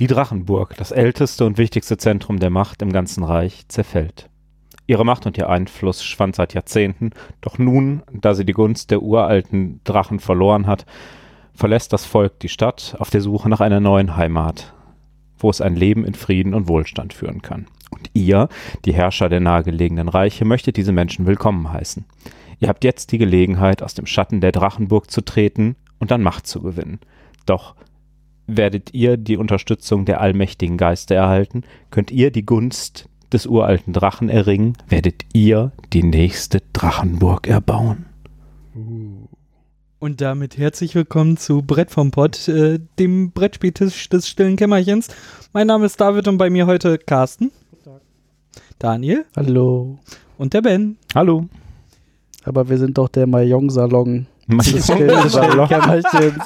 Die Drachenburg, das älteste und wichtigste Zentrum der Macht im ganzen Reich, zerfällt. Ihre Macht und ihr Einfluss schwand seit Jahrzehnten, doch nun, da sie die Gunst der uralten Drachen verloren hat, verlässt das Volk die Stadt auf der Suche nach einer neuen Heimat, wo es ein Leben in Frieden und Wohlstand führen kann. Und ihr, die Herrscher der nahegelegenen Reiche, möchtet diese Menschen willkommen heißen. Ihr habt jetzt die Gelegenheit, aus dem Schatten der Drachenburg zu treten und an Macht zu gewinnen. Doch werdet ihr die Unterstützung der allmächtigen Geister erhalten, könnt ihr die Gunst des uralten Drachen erringen, werdet ihr die nächste Drachenburg erbauen. Und damit herzlich willkommen zu Brett vom Pott, äh, dem Brettspieltisch des stillen Kämmerchens. Mein Name ist David und bei mir heute Carsten. Daniel Hallo. und der Ben. Hallo. Aber wir sind doch der Mayong-Salon des Salon. stillen Kämmerchens.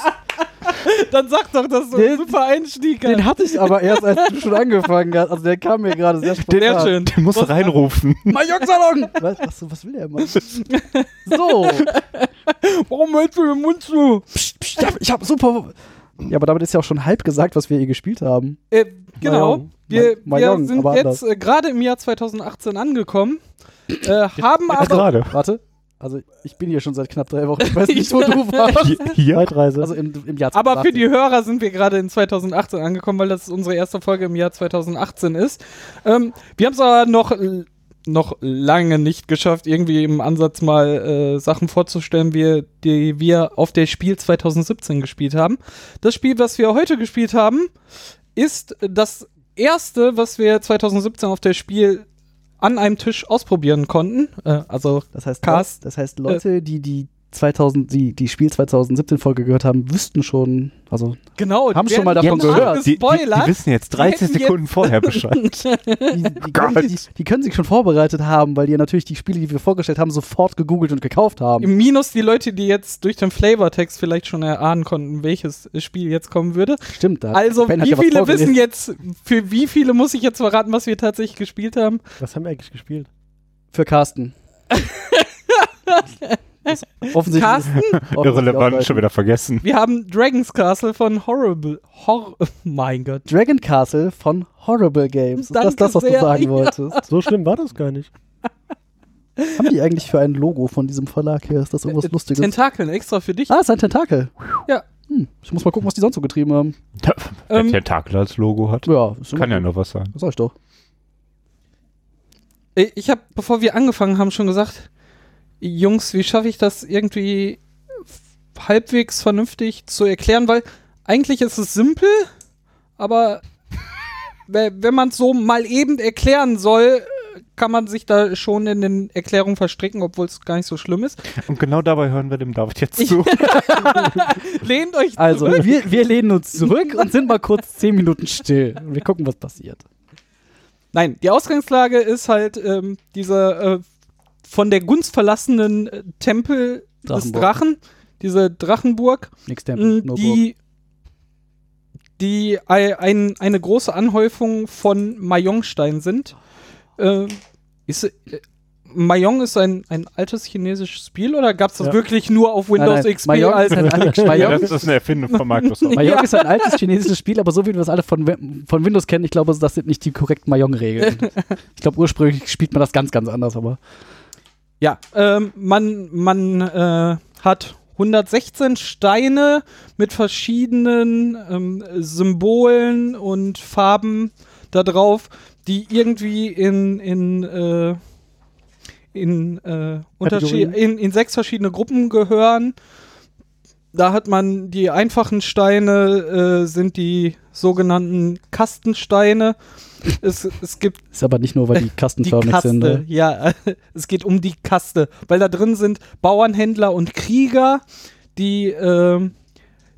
Dann sag doch, das ist so Den- ein super Einstieg. Den hatte ich aber erst, als du schon angefangen hast. Also der kam mir gerade sehr spontan. Sehr schön. Der muss Was- reinrufen. Mayong-Salon! Was, was, was will der Mann? So. Warum hältst du den Mund zu? Psst, psst, ich, hab, ich hab super... Ja, aber damit ist ja auch schon halb gesagt, was wir hier gespielt haben. Äh, genau. Mayong. Wir, wir sind aber jetzt äh, gerade im Jahr 2018 angekommen, äh, haben aber gerade. Warte. Also ich bin hier schon seit knapp drei Wochen. Ich weiß nicht, wo du warst. Hier. Zeitreise. Also im, im Jahr Aber für 2018. die Hörer sind wir gerade in 2018 angekommen, weil das unsere erste Folge im Jahr 2018 ist. Ähm, wir haben es aber noch, noch lange nicht geschafft, irgendwie im Ansatz mal äh, Sachen vorzustellen, wie, die wir auf der Spiel 2017 gespielt haben. Das Spiel, was wir heute gespielt haben, ist das erste, was wir 2017 auf der Spiel an einem Tisch ausprobieren konnten. Äh, also Das heißt, Cast- das heißt Leute, die die 2000, die, die Spiel 2017 Folge gehört haben, wüssten schon, also genau, Haben schon mal davon gehört. Die, die, die wissen jetzt 30 hätten Sekunden vorher Bescheid. die, die, können, die, die können sich schon vorbereitet haben, weil die natürlich die Spiele, die wir vorgestellt haben, sofort gegoogelt und gekauft haben. Minus die Leute, die jetzt durch den Flavortext vielleicht schon erahnen konnten, welches Spiel jetzt kommen würde. Stimmt, da. Also, Ben wie ja viele wissen jetzt, für wie viele muss ich jetzt verraten, was wir tatsächlich gespielt haben? Was haben wir eigentlich gespielt? Für Carsten. Das- offensichtlich. Carsten, Irrelevant, schon wieder vergessen. wir haben Dragon's Castle von Horrible. Hor mein Gott. Dragon Castle von Horrible Games. Ist das Danke das, was sehr, du sagen ja. wolltest? So schlimm war das gar nicht. Haben die eigentlich für ein Logo von diesem Verlag hier? Ist das irgendwas Äh, Lustiges? Tentakeln extra für dich. ah, ist ein Tentakel. Ja. Hm, ich muss mal gucken, was die sonst so getrieben haben. Wer Ähm, Tentakel als Logo hat, Ja, kann ja nur was sein. Sag ich doch. Äh, Ich habe, bevor wir angefangen haben, schon gesagt, Jungs, wie schaffe ich das irgendwie halbwegs vernünftig zu erklären? Weil eigentlich ist es simpel, aber we- wenn man es so mal eben erklären soll, kann man sich da schon in den Erklärungen verstricken, obwohl es gar nicht so schlimm ist. Und genau dabei hören wir dem David jetzt zu. Lehnt euch Also, zurück. wir, wir lehnen uns zurück und sind mal kurz zehn Minuten still. Und wir gucken, was passiert. Nein, die Ausgangslage ist halt ähm, dieser äh, von der Gunst verlassenen äh, Tempel des Drachenburg. Drachen, diese Drachenburg. Nix Tempel, nur Burg. die, die ei- ein, eine große Anhäufung von Mayongstein sind. Äh, ist, äh, Mayong ist ein, ein altes chinesisches Spiel oder gab es das Ja. wirklich nur auf Windows Nein, nein, XP Mayong als ist ein altes- Ja, Mayong, das ist eine Erfindung von Microsoft. Mayong Ja. ist ein altes chinesisches Spiel, aber so wie wir das alle von, von Windows kennen, ich glaube, das sind nicht die korrekten Mayong-Regeln. ich glaube, ursprünglich spielt man das ganz, ganz anders, aber Ja, ähm, man, man äh, hat 116 Steine mit verschiedenen ähm, Symbolen und Farben da drauf, die irgendwie in, in, äh, in, äh, Unterschied, in, in sechs verschiedene Gruppen gehören. Da hat man die einfachen Steine, äh, sind die sogenannten Kastensteine. Es, es gibt ist aber nicht nur, weil die die kastenförmig Kaste, sind. Ne? ja, es geht um die Kaste, weil da drin sind Bauernhändler und Krieger. Die, ähm,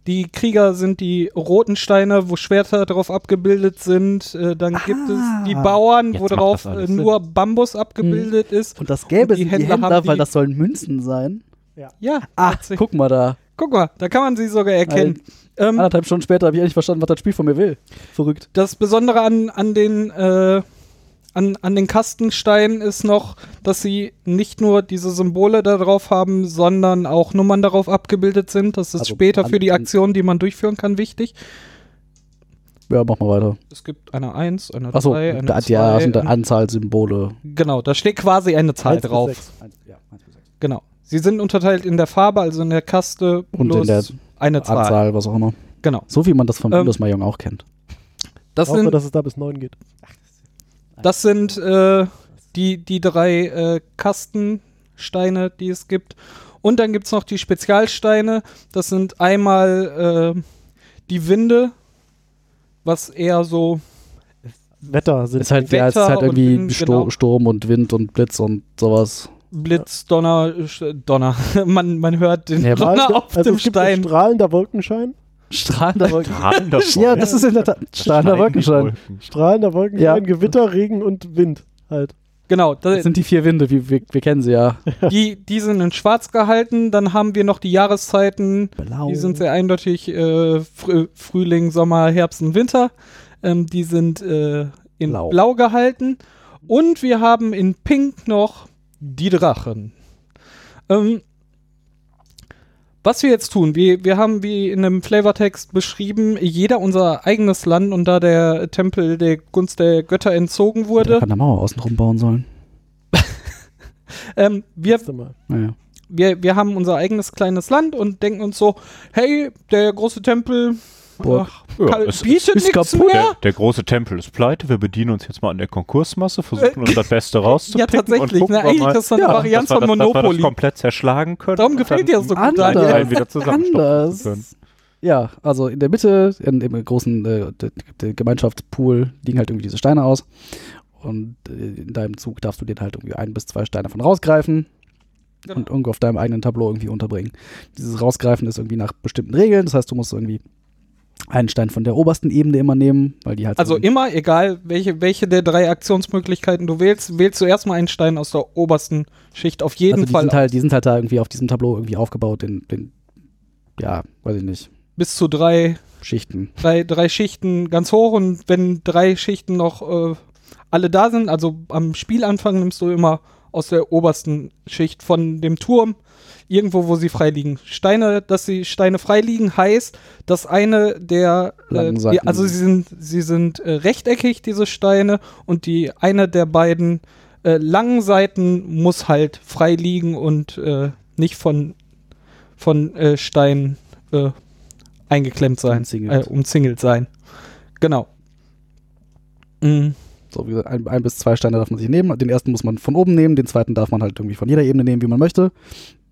die Krieger sind die roten Steine, wo Schwerter drauf abgebildet sind. Äh, dann gibt es die Bauern, wo drauf äh, nur Bambus abgebildet ist. Und das Gelbe Und die sind die Händler Händler, weil die- das sollen Münzen sein. Ja, Ah, tatsächlich. guck mal da. Guck mal, da kann man sie sogar erkennen. Ähm, Anderthalb Stunden später habe ich endlich verstanden, was das Spiel von mir will. Verrückt. Das Besondere an, an den äh, an, an den Kastensteinen ist noch, dass sie nicht nur diese Symbole da drauf haben, sondern auch Nummern darauf abgebildet sind. Das ist Also später für die Aktion, die man durchführen kann, wichtig. Ja, mach mal weiter. Es gibt eine 1, eine Achso, 3, eine da, 2. ja, sind eine, Anzahlsymbole. genau, da steht quasi eine Zahl Eins bis drauf. sechs. Genau. Sie sind unterteilt in der Farbe, also in der Kaste Und in der eine Zahl. Anzahl, was auch immer. Genau. So wie man das von Ähm, Windows Mahjong auch kennt. Das Ich hoffe, sind, dass es da bis 9 geht. das sind äh, die, die drei äh, Kastensteine, die es gibt. Und dann gibt es noch die Spezialsteine. Das sind einmal äh, die Winde, was eher so Wetter sind. Ist halt, ja, es ist Wetter halt und irgendwie Wind, Sto genau. Sturm und Wind und Blitz und sowas. Blitz, Donner, Donner. man, man hört den Ja, Donner also auf dem es gibt Stein. strahlender Wolkenschein. Strahlender Wolken. Strahlender ja, das ist in der Tat strahlender Wolkenschein. Strahlender Wolkenschein, Ja. Gewitter, Regen und Wind halt. Genau, da, Das sind die vier Winde, wie, wir, wir kennen sie ja. die, die sind in schwarz gehalten. Dann haben wir noch die Jahreszeiten. Blau. Die sind sehr eindeutig äh, Frü Frühling, Sommer, Herbst und Winter. Ähm, die sind äh, in Blau. Blau. gehalten. Und wir haben in Pink noch die Drachen. Ähm, was wir jetzt tun, wir, wir haben wie in einem Flavortext beschrieben, jeder unser eigenes Land und da der Tempel der Gunst der Götter entzogen Der wurde, kann eine Mauer außen drum bauen sollen. ähm, wir. Naja. wir, wir haben unser eigenes kleines Land und denken uns so, hey, der große Tempel Burg. äh, kann, es bietet ist nichts kaputt. mehr. Der, der große Tempel ist pleite, wir bedienen uns jetzt mal an der Konkursmasse, versuchen uns das Beste Ja, rauszupicken tatsächlich. und gucken Ne, eigentlich mal, ist das so eine Ja, wir von das, dass wir das Monopoly. komplett zerschlagen können. Darum gefällt dir das so gut. Teil wieder Anders. Ja, also in der Mitte, in, im großen äh, der, der Gemeinschaftspool, liegen halt irgendwie diese Steine aus. Und äh, in deinem Zug darfst du den halt irgendwie ein bis zwei Steine von rausgreifen Genau. und irgendwo auf deinem eigenen Tableau irgendwie unterbringen. Dieses Rausgreifen ist irgendwie nach bestimmten Regeln. Das heißt, du musst irgendwie einen Stein von der obersten Ebene immer nehmen, weil die halt Also so immer, egal welche, welche der drei Aktionsmöglichkeiten du wählst, wählst du erstmal einen Stein aus der obersten Schicht auf jeden also die Fall sind halt, die sind halt da irgendwie auf diesem Tableau irgendwie aufgebaut in den, ja, weiß ich nicht, bis zu drei, Schichten. drei, drei Schichten ganz hoch und wenn drei Schichten noch äh, alle da sind, also am Spielanfang nimmst du immer aus der obersten Schicht von dem Turm irgendwo, wo sie frei liegen. Steine, dass die Steine frei liegen, heißt, dass eine der, äh, die, also sie sind, sie sind äh, rechteckig, diese Steine, und die eine der beiden äh, langen Seiten muss halt frei liegen und äh, nicht von, von äh, Steinen äh, eingeklemmt sein, Umzingelt. Umzingelt sein. Genau. Mhm. So, wie gesagt, ein, ein bis zwei Steine darf man sich nehmen. Den ersten muss man von oben nehmen, den zweiten darf man halt irgendwie von jeder Ebene nehmen, wie man möchte.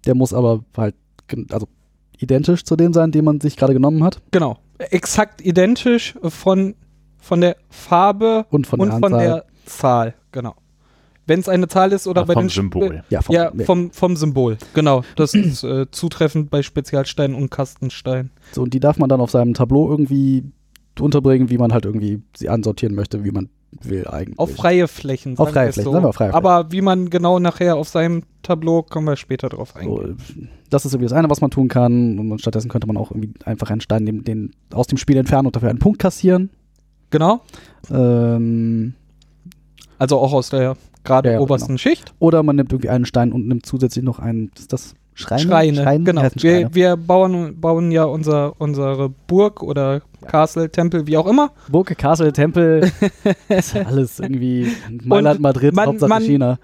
Der muss aber halt, also identisch zu dem sein, den man sich gerade genommen hat. Genau. Exakt identisch von, von der Farbe Und von und der von der Zahl. Genau. Wenn es eine Zahl ist oder Ja, bei vom den Symbol. ja, vom, Ja, vom, vom Symbol. Genau. Das ist äh, zutreffend bei Spezialsteinen und Kastensteinen. so, und die darf man dann auf seinem Tableau irgendwie unterbringen, wie man halt irgendwie sie ansortieren möchte, wie man will eigentlich. Auf freie Flächen. Auf freie Flächen, So. sagen wir auf freie Aber wie man genau nachher auf seinem Tableau, kommen wir später drauf So, eingehen. das ist irgendwie das eine, was man tun kann. Und stattdessen könnte man auch irgendwie einfach einen Stein nehmen, den aus dem Spiel entfernen und dafür einen Punkt kassieren. Genau. Ähm, Also auch aus der gerade Ja, obersten Schicht. oder man nimmt irgendwie einen Stein und nimmt zusätzlich noch einen, ist das Schreine? Schreine. genau. heißen Wir, Schreine. wir bauen, bauen ja unser, unsere Burg oder Castle, Tempel, wie auch immer. Burg, Castle, Tempel, ist alles irgendwie Mailand, Madrid, man- Hauptsache man- China.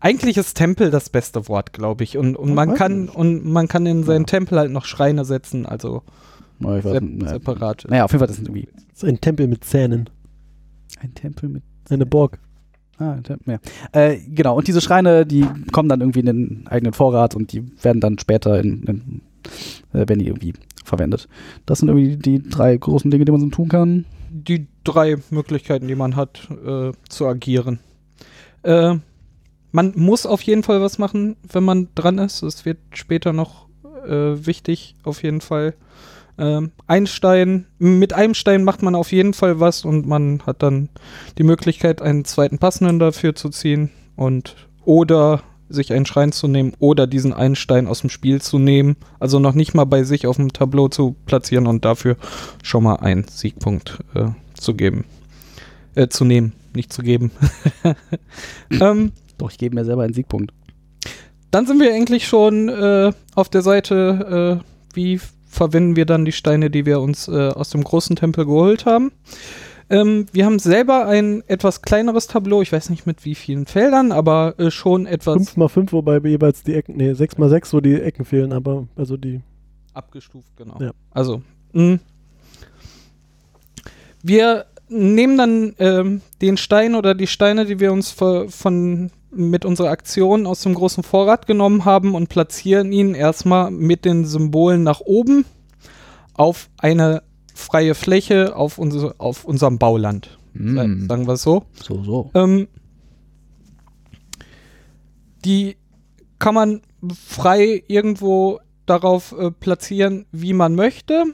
Eigentlich ist Tempel das beste Wort, glaube ich. Und, und man kann nicht. und man kann in seinen Ja. Tempel halt noch Schreine setzen, also ich weiß, sep nicht, separat. naja, auf jeden Fall, das sind irgendwie Das ist ein Tempel mit Zähnen. ein Tempel mit Eine Burg. Ah, ja. Äh, genau, und diese Schreine, die kommen dann irgendwie in den eigenen Vorrat und die werden dann später in, in äh, werden die irgendwie verwendet. Das sind irgendwie die drei großen Dinge, die man so tun kann. Die drei Möglichkeiten, die man hat, äh, zu agieren. Äh, man muss auf jeden Fall was machen, wenn man dran ist. Es wird später noch äh, wichtig, auf jeden Fall. Ähm, ein Stein, mit einem Stein macht man auf jeden Fall was und man hat dann die Möglichkeit, einen zweiten passenden dafür zu ziehen und oder sich einen Schrein zu nehmen oder diesen einen Stein aus dem Spiel zu nehmen. Also noch nicht mal bei sich auf dem Tableau zu platzieren und dafür schon mal einen Siegpunkt äh, zu geben. Äh, zu nehmen, nicht zu geben. ähm, Doch, ich gebe mir selber einen Siegpunkt. dann sind wir eigentlich schon äh, auf der Seite, äh, wie verwenden wir dann die Steine, die wir uns äh, aus dem großen Tempel geholt haben. Ähm, wir haben selber ein etwas kleineres Tableau, ich weiß nicht mit wie vielen Feldern, aber äh, schon etwas 5x5, wobei jeweils die Ecken, nee, 6x6, wo die Ecken fehlen, aber also die. abgestuft, genau. Ja. Also, mh. wir nehmen dann ähm, den Stein oder die Steine, die wir uns von mit unserer Aktion aus dem großen Vorrat genommen haben und platzieren ihn erstmal mit den Symbolen nach oben auf eine freie Fläche auf, unsere, auf unserem Bauland. Mm, Sagen wir es so. so, so. Ähm, die kann man frei irgendwo darauf äh, platzieren, wie man möchte.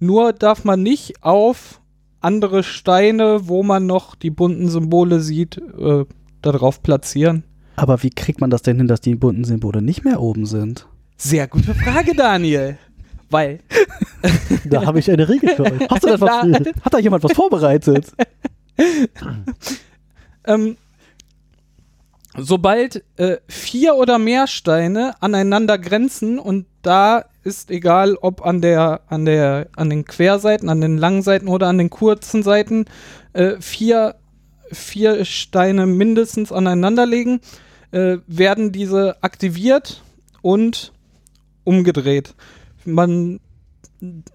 Nur darf man nicht auf andere Steine, wo man noch die bunten Symbole sieht, äh, darauf platzieren. Aber wie kriegt man das denn hin, dass die bunten Symbole nicht mehr oben sind? Sehr gute Frage, Daniel. Weil Da habe ich eine Regel für euch. Hast du etwas, Na. hat da jemand was vorbereitet? ähm, sobald äh, vier oder mehr Steine aneinander grenzen und da ist egal, ob an der an der an den Querseiten, an den langen Seiten oder an den kurzen Seiten äh, vier vier Steine mindestens aneinander legen, äh, werden diese aktiviert und umgedreht. Man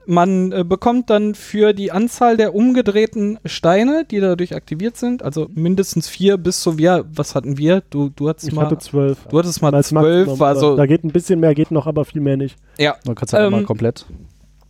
man äh, bekommt dann für die Anzahl der umgedrehten Steine, die dadurch aktiviert sind, also mindestens vier bis zu wir, was hatten wir? Du, du hattest Ich mal, hatte zwölf. du hattest mal Als zwölf, Maximum, also aber da geht ein bisschen mehr, geht noch, aber viel mehr nicht. ja, Du kannst halt Ähm, immer komplett.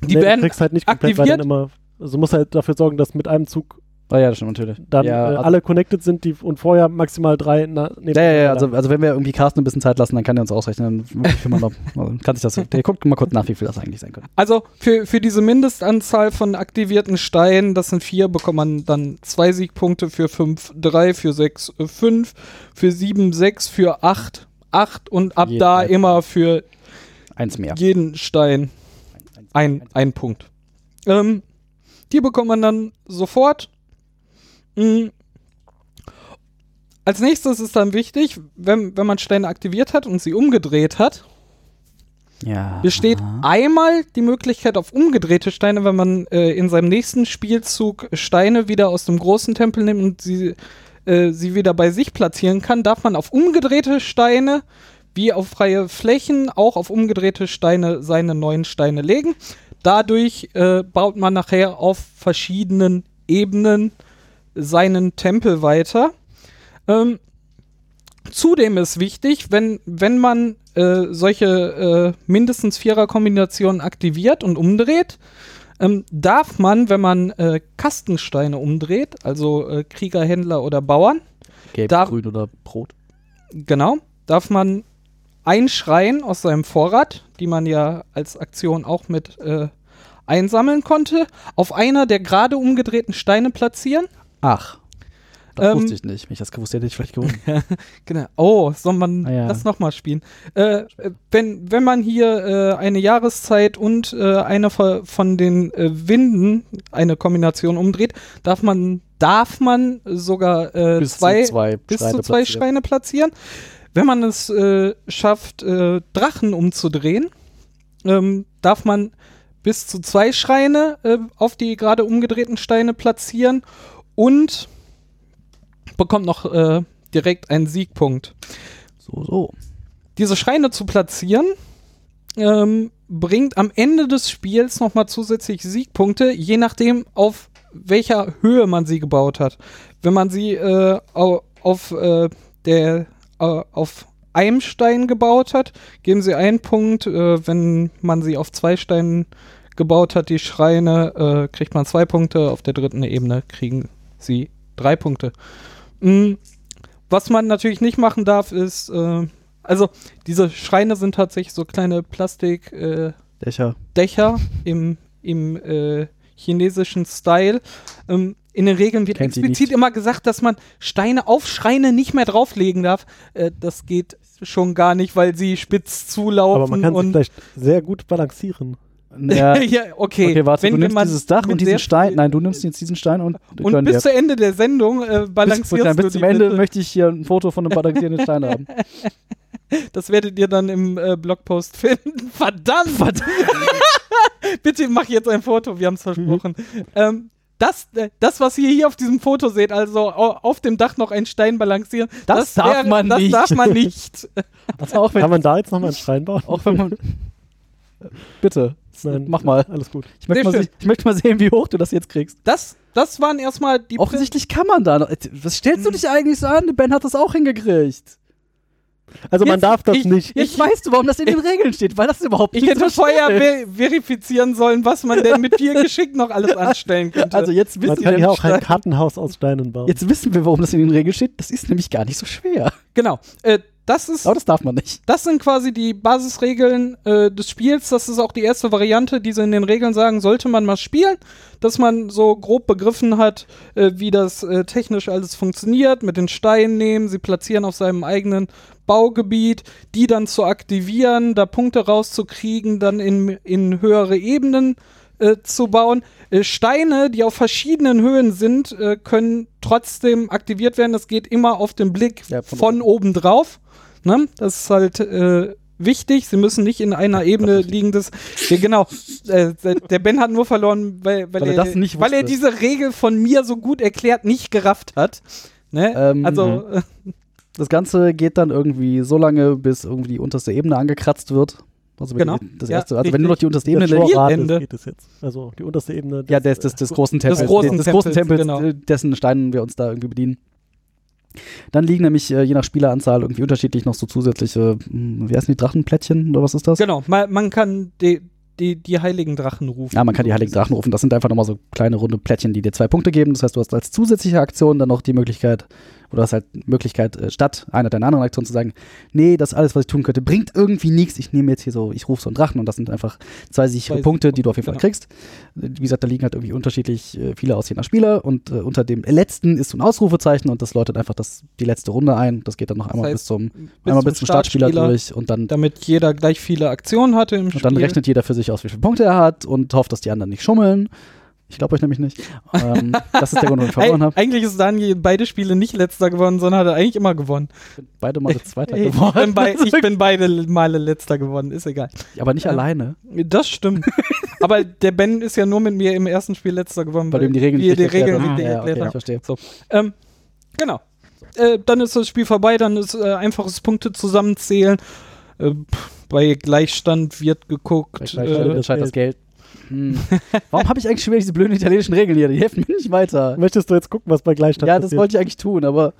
die Nee, du werden kriegst halt nicht komplett, weil aktiviert. dann immer, also du musst halt dafür sorgen, dass mit einem Zug Ah ja, das stimmt natürlich. dann ja, äh, also, alle connected sind, die und vorher maximal drei. Na, nee, ja, ja, ja, also, also wenn wir irgendwie Carsten ein bisschen Zeit lassen, dann kann er uns ausrechnen, noch, also kann sich das, der guckt mal kurz nach, wie viel das eigentlich sein könnte. Also für, für diese Mindestanzahl von aktivierten Steinen, das sind vier, bekommt man dann zwei Siegpunkte, für fünf drei, für sechs äh, fünf, für sieben sechs, für acht acht und ab Jeden da einzelnen. immer für Eins mehr. jeden Stein ein, ein Punkt. Ähm, die bekommt man dann sofort. Mm. Als nächstes ist dann wichtig, wenn, wenn man Steine aktiviert hat und sie umgedreht hat, Ja. besteht einmal die Möglichkeit auf umgedrehte Steine, wenn man äh, in seinem nächsten Spielzug Steine wieder aus dem großen Tempel nimmt und sie, äh, sie wieder bei sich platzieren kann, darf man auf umgedrehte Steine wie auf freie Flächen auch auf umgedrehte Steine seine neuen Steine legen. Dadurch äh, baut man nachher auf verschiedenen Ebenen seinen Tempel weiter. Ähm, Zudem ist wichtig, wenn, wenn man äh, solche äh, mindestens Vierer-Kombinationen aktiviert und umdreht, ähm, darf man, wenn man äh, Kastensteine umdreht, also äh, Krieger, Händler oder Bauern, Gelb, da- grün oder rot. genau, darf man einschreien aus seinem Vorrat, die man ja als Aktion auch mit äh, einsammeln konnte, auf einer der gerade umgedrehten Steine platzieren. Ach. Das Ähm, wusste ich nicht. Wenn ich das gewusst hätte, hätte ich vielleicht gewonnen. Genau. Oh, soll man Ah, ja. das nochmal spielen? Äh, wenn, wenn man hier äh, eine Jahreszeit und äh, eine von, den äh, Winden eine Kombination umdreht, darf man, darf man sogar äh, Bis zwei, zu zwei bis Schreine zu zwei platzieren. Schreine platzieren. Wenn man es äh, schafft, Drachen umzudrehen, ähm, darf man bis zu zwei Schreine auf die gerade umgedrehten Steine platzieren und bekommt noch äh, direkt einen Siegpunkt. So, so. Diese Schreine zu platzieren ähm, bringt am Ende des Spiels nochmal zusätzlich Siegpunkte, je nachdem, auf welcher Höhe man sie gebaut hat. Wenn man sie äh, au- auf äh, der auf einem Stein gebaut hat, geben sie einen Punkt. Äh, wenn man sie auf zwei Steinen gebaut hat, die Schreine, äh, kriegt man zwei Punkte. Auf der dritten Ebene kriegen sie drei Punkte. Mm, was man natürlich nicht machen darf, ist, äh, also diese Schreine sind tatsächlich so kleine Plastikdächer äh, Dächer. Dächer im, im äh, chinesischen Style. Ähm, in den Regeln wird Kennt sie explizit immer gesagt, dass man Steine auf Schreine nicht mehr drauflegen darf. Äh, das geht schon gar nicht, weil sie spitz zulaufen. Aber man kann und vielleicht sehr gut balancieren. Ja, ja, okay. okay, warte, Wenn- du nimmst dieses Dach und diesen Stein. Nein, du nimmst jetzt diesen Stein und, Und bis dir. zu Ende der Sendung äh, bis, balancierst dann, du bis zum die Ende möchte ich hier ein Foto von einem balancierenden Stein haben. Das werdet ihr dann im äh, Blogpost finden. Verdammt! Bitte mach jetzt ein Foto, wir haben es versprochen. Ähm, das, äh, das, was ihr hier auf diesem Foto seht, also au- auf dem Dach noch ein Stein balancieren, Das darf man das nicht. darf man nicht. Also auch wenn, Kann man da jetzt nochmal einen Schrein bauen? auch wenn man. Bitte, Nein, mach mal. Alles gut. Ich möchte, mal, ich möchte mal sehen, wie hoch du das jetzt kriegst. Das, das waren erstmal die Offensichtlich kann man da noch. Was stellst du dich eigentlich so an? Ben hat das auch hingekriegt. Also man Jetzt- darf das ich- nicht. Jetzt weißt du, warum das in den Regeln steht, weil das überhaupt Ich nicht hätte so vorher ver verifizieren sollen, was man denn mit viel Geschick noch alles anstellen könnte. Also jetzt Man wissen, kann wir, ja auch ein Stein- Kartenhaus aus Steinen bauen. jetzt wissen wir, warum das in den Regeln steht. Das ist nämlich gar nicht so schwer. genau. Äh, das ist Aber das darf man nicht. Das sind quasi die Basisregeln äh, des Spiels. Das ist auch die erste Variante, die sie in den Regeln sagen, sollte man mal spielen, dass man so grob begriffen hat, äh, wie das äh, technisch alles funktioniert, mit den Steinen nehmen, sie platzieren auf seinem eigenen Baugebiet, die dann zu aktivieren, da Punkte rauszukriegen, dann in, in höhere Ebenen äh, zu bauen. Äh, Steine, die auf verschiedenen Höhen sind, äh, können trotzdem aktiviert werden. Das geht immer auf den Blick Ja, von von, oben drauf. Ne? Das ist halt äh, wichtig. Sie müssen nicht in einer Ebene liegen. Das, ja, genau. Äh, der- Ben hat nur verloren, weil, weil, Weil er er, das nicht weil er diese Regel von mir so gut erklärt nicht gerafft hat. Ne? Ähm, also, äh, Das Ganze geht dann irgendwie so lange, bis irgendwie die unterste Ebene angekratzt wird. Also wenn Genau. das Ja, erste, also wenn nur noch die unterste Ebene Ende. geht es jetzt. Also die unterste Ebene. Ja, des, des, des großen Tempels. Des großen des großen Tempels, Tempels, genau. äh, dessen Steinen wir uns da irgendwie bedienen. Dann liegen nämlich äh, je nach Spieleranzahl irgendwie unterschiedlich noch so zusätzliche, hm, wie heißen die Drachenplättchen oder was ist das? genau. Man, man kann die, die, die heiligen Drachen rufen. Ja, man kann die Heiligen Drachen rufen. Das sind einfach nochmal so kleine runde Plättchen, die dir zwei Punkte geben. Das heißt, du hast als zusätzliche Aktion dann noch die Möglichkeit, oder hast halt Möglichkeit, äh, statt einer deiner anderen Aktionen zu sagen, nee, das alles, was ich tun könnte, bringt irgendwie nichts. Ich nehme jetzt hier so, ich rufe so einen Drachen und das sind einfach zwei sichere Zwei Punkte, die du auf jeden Fall genau. kriegst. Wie gesagt, da liegen halt irgendwie unterschiedlich äh, viele aus je nach Spieler und äh, unter dem letzten ist so ein Ausrufezeichen und das läutet einfach das, die letzte Runde ein. Das geht dann noch einmal heißt, bis zum, einmal bis zum Startspieler, durch und dann Damit jeder gleich viele Aktionen hatte im und dann Spiel. rechnet jeder für sich aus, wie viele Punkte er hat und hofft, dass die anderen nicht schummeln. Ich glaube euch nämlich nicht. ähm, das ist der Grund, warum ich verloren habe. eigentlich ist Daniel beide Spiele nicht letzter geworden, sondern hat er eigentlich immer gewonnen. Beide Male Zweiter Ich geworden. bin, bei, ich bin beide Male letzter geworden, ist egal. Aber nicht Ja. alleine. Das stimmt. Aber der Ben ist ja nur mit mir im ersten Spiel letzter geworden, Weil du ihm die Regeln nicht die erklärt Regeln nicht Ja, okay, ich verstehe. Ähm, genau. Äh, dann ist das Spiel vorbei, dann ist äh, einfaches Punkte zusammenzählen. Äh, bei Gleichstand wird geguckt. Gleich, äh, gleich, entscheidet das Geld. Hm. Warum habe ich eigentlich schon wieder diese blöden italienischen Regeln hier? Die helfen mir nicht weiter. Möchtest du jetzt gucken, was bei Gleichstand Ja, das passiert? wollte ich eigentlich tun, aber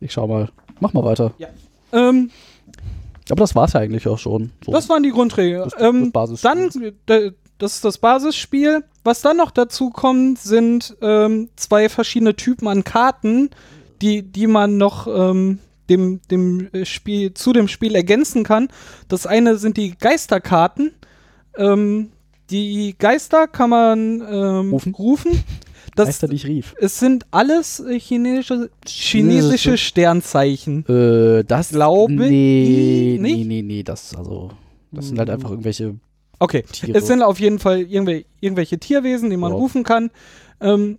ich schau mal. Mach mal weiter. ähm, Aber das war's ja eigentlich auch schon. So, das waren die Grundregeln. das, ähm, Basis. Dann, das ist das Basisspiel. Was dann noch dazu kommt, sind ähm, zwei verschiedene Typen an Karten, die, die man noch ähm, dem, dem Spiel, zu dem Spiel ergänzen kann. Das eine sind die Geisterkarten. Ähm, die Geister kann man ähm, Rufen? rufen. Das, Geister, die ich rief. es sind alles äh, chinesische, chinesische Sternzeichen. Äh, das Glaube nee, ich nee, nicht. nee, nee, das, also, das sind halt einfach irgendwelche Okay, Tiere. es sind auf jeden Fall irgendwel irgendwelche Tierwesen, die man Ja. rufen kann. Ähm,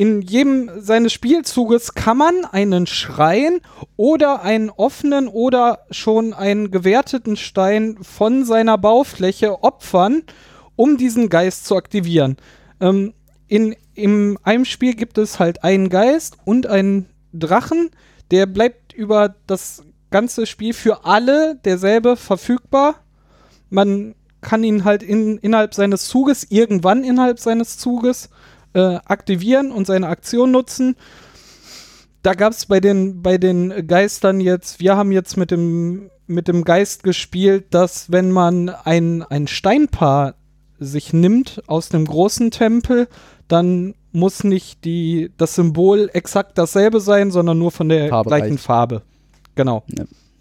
in jedem seines Spielzuges kann man einen Schrein oder einen offenen oder schon einen gewerteten Stein von seiner Baufläche opfern, um diesen Geist zu aktivieren. Ähm, in in einem Spiel gibt es halt einen Geist und einen Drachen, der bleibt über das ganze Spiel für alle derselbe verfügbar. Man kann ihn halt in, innerhalb seines Zuges, irgendwann innerhalb seines Zuges, äh, aktivieren und seine Aktion nutzen. Da gab es bei den, bei den Geistern jetzt, wir haben jetzt mit dem, mit dem Geist gespielt, dass wenn man ein, ein Steinpaar sich nimmt aus dem großen Tempel, dann muss nicht die, das Symbol exakt dasselbe sein, sondern nur von der Farbe gleichen reicht. Farbe. Genau.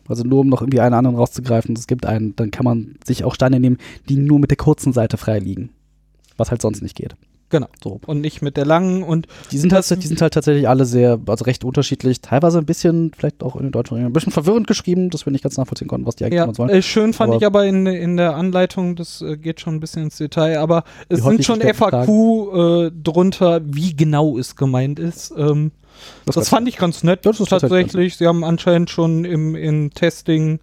Also nur um noch irgendwie einen anderen rauszugreifen, es gibt einen, dann kann man sich auch Steine nehmen, die nur mit der kurzen Seite frei liegen. Was halt sonst nicht geht. Genau. So. Und nicht mit der langen und Die sind, Das- halt, die sind halt tatsächlich alle sehr, also recht unterschiedlich, teilweise ein bisschen, vielleicht auch in den deutschen Regeln, ein bisschen verwirrend geschrieben, dass wir nicht ganz nachvollziehen konnten, was die eigentlich Ja, wollen. äh, schön fand Aber- ich aber in, in der Anleitung, das äh, geht schon ein bisschen ins Detail, aber es sind schon FAQ äh, drunter, wie genau es gemeint ist. Ähm, das ganz fand ich ganz nett das ist tatsächlich tatsächlich. Sie haben anscheinend schon im, im Testing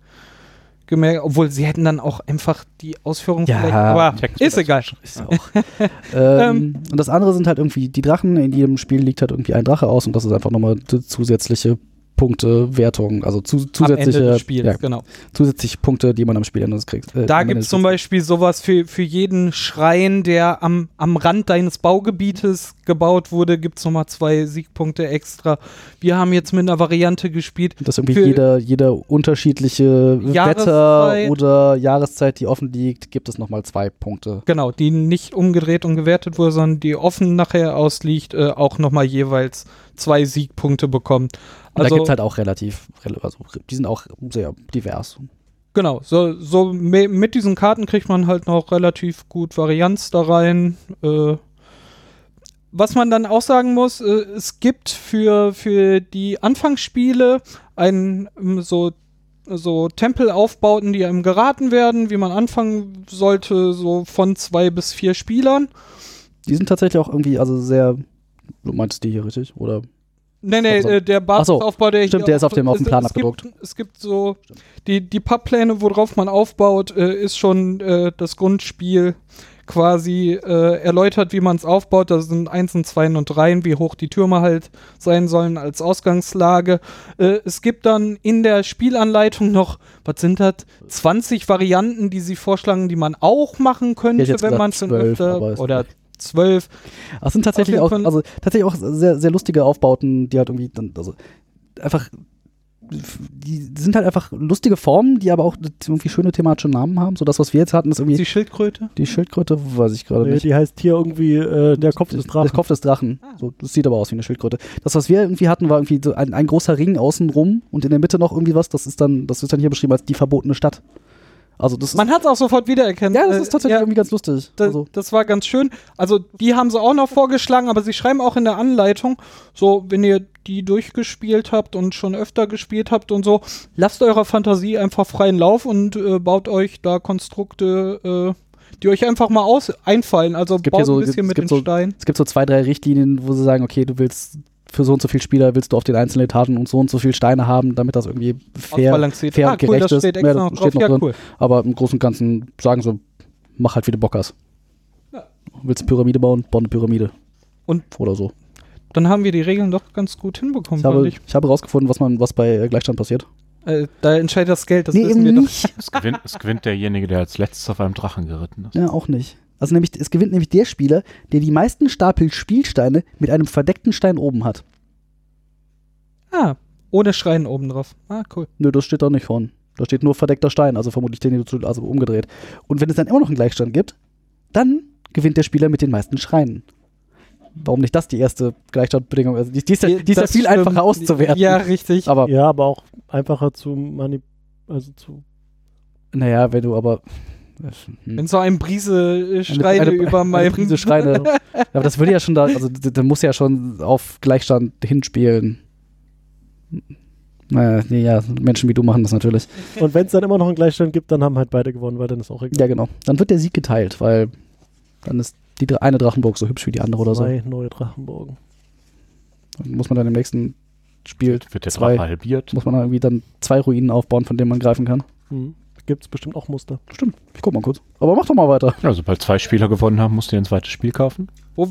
gemerkt, obwohl sie hätten dann auch einfach die Ausführung Ja, vielleicht, aber ist egal. Ist auch. ähm, und das andere sind halt irgendwie die Drachen. In jedem Spiel liegt halt irgendwie ein Drache aus und das ist einfach nochmal zu- zusätzliche Punkte, Wertung, also zu, zusätzliche, Spiels, ja, genau. zusätzliche Punkte, die man am Spielende kriegt. äh, Da gibt es zum. Beispiel sowas für, für jeden Schrein, der am, am Rand deines Baugebietes gebaut wurde, gibt es nochmal zwei Siegpunkte extra. Wir haben jetzt mit einer Variante gespielt. Dass irgendwie jeder, jeder unterschiedliche Wetter Jahreszeit. oder Jahreszeit, die offen liegt, gibt es nochmal zwei Punkte. Genau, die nicht umgedreht und gewertet wurde, sondern die offen nachher ausliegt, äh, auch nochmal jeweils zwei Siegpunkte bekommt. Und da Also, gibt es halt auch relativ, rel- also die sind auch sehr divers. genau, so, so mit diesen Karten kriegt man halt noch relativ gut Varianz da rein. Äh, was man dann auch sagen muss, äh, es gibt für, für die Anfangsspiele ein ähm, so so Tempelaufbauten, die einem geraten werden, wie man anfangen sollte, so von zwei bis vier Spielern. Die sind tatsächlich auch irgendwie, also sehr, du meintest die hier richtig? Oder? Nee, nee, Also- äh, der Basisaufbau, der Stimmt, hier der ist auf dem- auf dem Plan es abgedruckt. Gibt, es gibt so die, die Papppläne, worauf man aufbaut, äh, ist schon äh, das Grundspiel quasi äh, erläutert, wie man es aufbaut. Da sind Einsen, Zweien und Dreien, wie hoch die Türme halt sein sollen als Ausgangslage. Äh, es gibt dann in der Spielanleitung noch, was sind das, 20 Varianten, die sie vorschlagen, die man auch machen könnte, wenn man schon 12, aber öfter oder. 12. Das sind tatsächlich auch, also tatsächlich auch sehr, sehr lustige Aufbauten, die halt irgendwie dann, also einfach, die sind halt einfach lustige Formen, die aber auch irgendwie schöne thematische Namen haben. So das, was wir jetzt hatten, ist irgendwie Die Schildkröte? die Schildkröte, weiß ich gerade Nee, nicht. die heißt hier irgendwie äh, der Kopf des Drachen. Der Kopf des Drachen. Ah. So, das sieht aber aus wie eine Schildkröte. Das, was wir irgendwie hatten, war irgendwie so ein, ein großer Ring außenrum und in der Mitte noch irgendwie was. Das ist dann, das ist dann hier beschrieben als die verbotene Stadt. Also das Man hat es auch sofort wiedererkannt. ja, das Äh, ist tatsächlich ja, irgendwie ganz lustig. Da, also, Das war ganz schön. Also, die haben sie auch noch vorgeschlagen, aber sie schreiben auch in der Anleitung, so, wenn ihr die durchgespielt habt und schon öfter gespielt habt und so, lasst eurer Fantasie einfach freien Lauf und äh, baut euch da Konstrukte, äh, die euch einfach mal aus einfallen. Also gibt baut so- ein bisschen mit den so- Steinen. es gibt so zwei, drei Richtlinien, wo sie sagen, okay, du willst für so und so viele Spieler willst du auf den einzelnen Etagen und so und so viele Steine haben, damit das irgendwie fair, Ausbalanciert. fair ah, und cool, gerecht das ist. steht Ja, noch steht noch Ja, drin. cool. Aber im Großen und Ganzen sagen sie, mach halt wie du Bock hast. Ja. Willst eine Pyramide bauen, bau eine Pyramide. Und- Oder so. Dann haben wir die Regeln doch ganz gut hinbekommen, Ich habe, ich. ich habe rausgefunden, was man, was bei äh, Gleichstand passiert. Äh, da entscheidet das Geld, das nee, wissen eben wir doch. nicht. Es gewinnt, es gewinnt derjenige, der als letztes auf einem Drachen geritten ist. Ja, auch nicht. Also nämlich, es gewinnt nämlich der Spieler, der die meisten Stapel Spielsteine mit einem verdeckten Stein oben hat. Ah, ohne Schreien oben drauf. Ah, cool. Nö, das steht da nicht vorne. Da steht nur verdeckter Stein, also vermutlich den, den du also umgedreht. Und wenn es dann immer noch einen Gleichstand gibt, dann gewinnt der Spieler mit den meisten Schreien. Warum nicht das die erste Gleichstandbedingung? Also die, die ist ja, die ist ja Das viel stimmt. einfacher auszuwerten. Ja, richtig. Aber Ja, aber auch einfacher zu mani also zu naja, wenn du aber. Hm. Wenn so ein Brise äh, Schreine eine, über eine meinem. Prise Schreine. Ja, aber das würde ja schon da, also da muss ja schon auf Gleichstand hinspielen. Naja, nee, ja, Menschen wie du machen das natürlich. Und wenn es dann immer noch einen Gleichstand gibt, dann haben halt beide gewonnen, weil dann ist auch egal. Ja, genau. Dann wird der Sieg geteilt, weil dann ist die eine Drachenburg so hübsch wie die andere oder so. Zwei neue Drachenburgen. Dann muss man dann im nächsten Spiel Wird der zwei, Drache halbiert? muss man dann irgendwie dann zwei Ruinen aufbauen, von denen man greifen kann. Mhm. Gibt es bestimmt auch Muster. Stimmt. Ich guck mal kurz. Aber mach doch mal weiter. Ja, sobald zwei Spieler gewonnen haben, musst du dir ein zweites Spiel kaufen. Wo,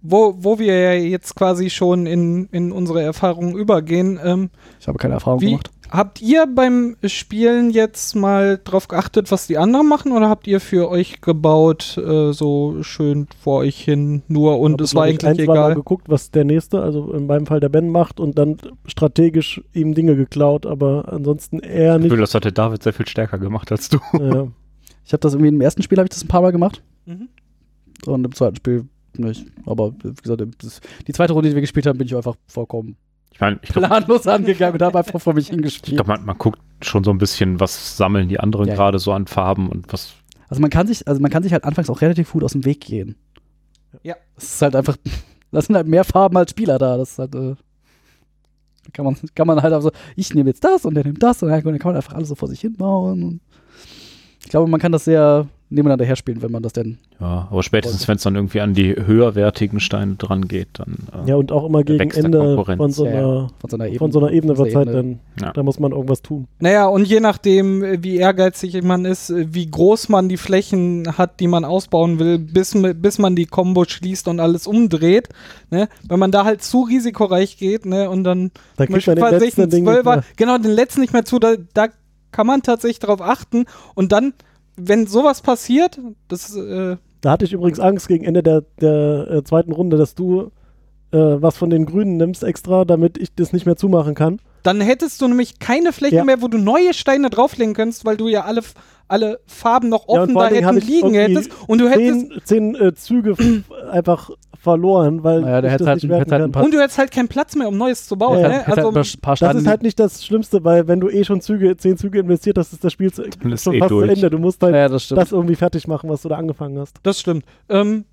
wo, wo wir ja jetzt quasi schon in, in unsere Erfahrungen übergehen. Ähm, Ich habe keine Erfahrung wie, gemacht. habt ihr beim Spielen jetzt mal drauf geachtet, was die anderen machen, oder habt ihr für euch gebaut, äh, so schön vor euch hin nur und es war ich, eigentlich ein, zwei Mal egal? geguckt, was der nächste, also in meinem Fall der Ben macht und dann strategisch ihm Dinge geklaut, aber ansonsten eher Ich nicht. Gefühl, das hatte David sehr viel stärker gemacht als du. Ja. Ich habe das irgendwie im ersten Spiel habe ich das ein paar Mal gemacht Mhm. und im zweiten Spiel nicht. Aber wie gesagt, das, die zweite Runde, die wir gespielt haben, bin ich einfach vollkommen Ich meine, ich glaube, planlos angegangen und habe einfach vor mich ich hingespielt. glaub, man, man guckt schon so ein bisschen, was sammeln die anderen Ja, ja. gerade so an Farben und was. Also man kann sich, also man kann sich halt anfangs auch relativ gut aus dem Weg gehen. Ja. Es ist halt einfach, da sind halt mehr Farben als Spieler da. Das ist halt, äh, kann man, kann man halt also, ich nehme jetzt das und der nimmt das und dann kann man einfach alles so vor sich hin bauen. Und ich glaube, man kann das sehr, nebeneinander herspielen, wenn man das denn. Ja, aber spätestens, wenn es dann irgendwie an die höherwertigen Steine dran geht, dann. äh, Ja, und auch immer gegen Ende Konkurrenz. von so Ja, ja. einer, Von so einer Ebene. von so einer Ebene wird Zeit, dann, Ja. da muss man irgendwas tun. Naja, und je nachdem, äh, wie ehrgeizig man ist, äh, wie groß man die Flächen hat, die man ausbauen will, bis, bis man die Combo schließt und alles umdreht, ne? wenn man da halt zu risikoreich geht ne? und dann Da zum kriegt man den letzten Zwölfer, genau, den letzten nicht mehr zu, da, da kann man tatsächlich drauf achten und dann, wenn sowas passiert, das, äh, Da hatte ich übrigens Angst gegen Ende der, der äh, zweiten Runde, dass du äh, was von den Grünen nimmst extra, damit ich das nicht mehr zumachen kann. dann hättest du nämlich keine Fläche Ja. mehr, wo du neue Steine drauflegen kannst, weil du ja alle, alle Farben noch Ja, offen vor da hätten liegen hättest und du hättest Zehn, zehn äh, Züge einfach verloren, weil Naja, der ich hätte das halt, nicht hätte halt ein kann. paar, Und du hättest halt keinen Platz mehr, um Neues zu bauen. Ja, ne? halt Also, ein paar- paar Das ist halt nicht das Schlimmste, weil wenn du eh schon Züge, zehn Züge investiert hast, ist das Spiel schon eh fast durch. zu Ende. Du musst halt ja, das das irgendwie fertig machen, was du da angefangen hast. das stimmt. Ähm,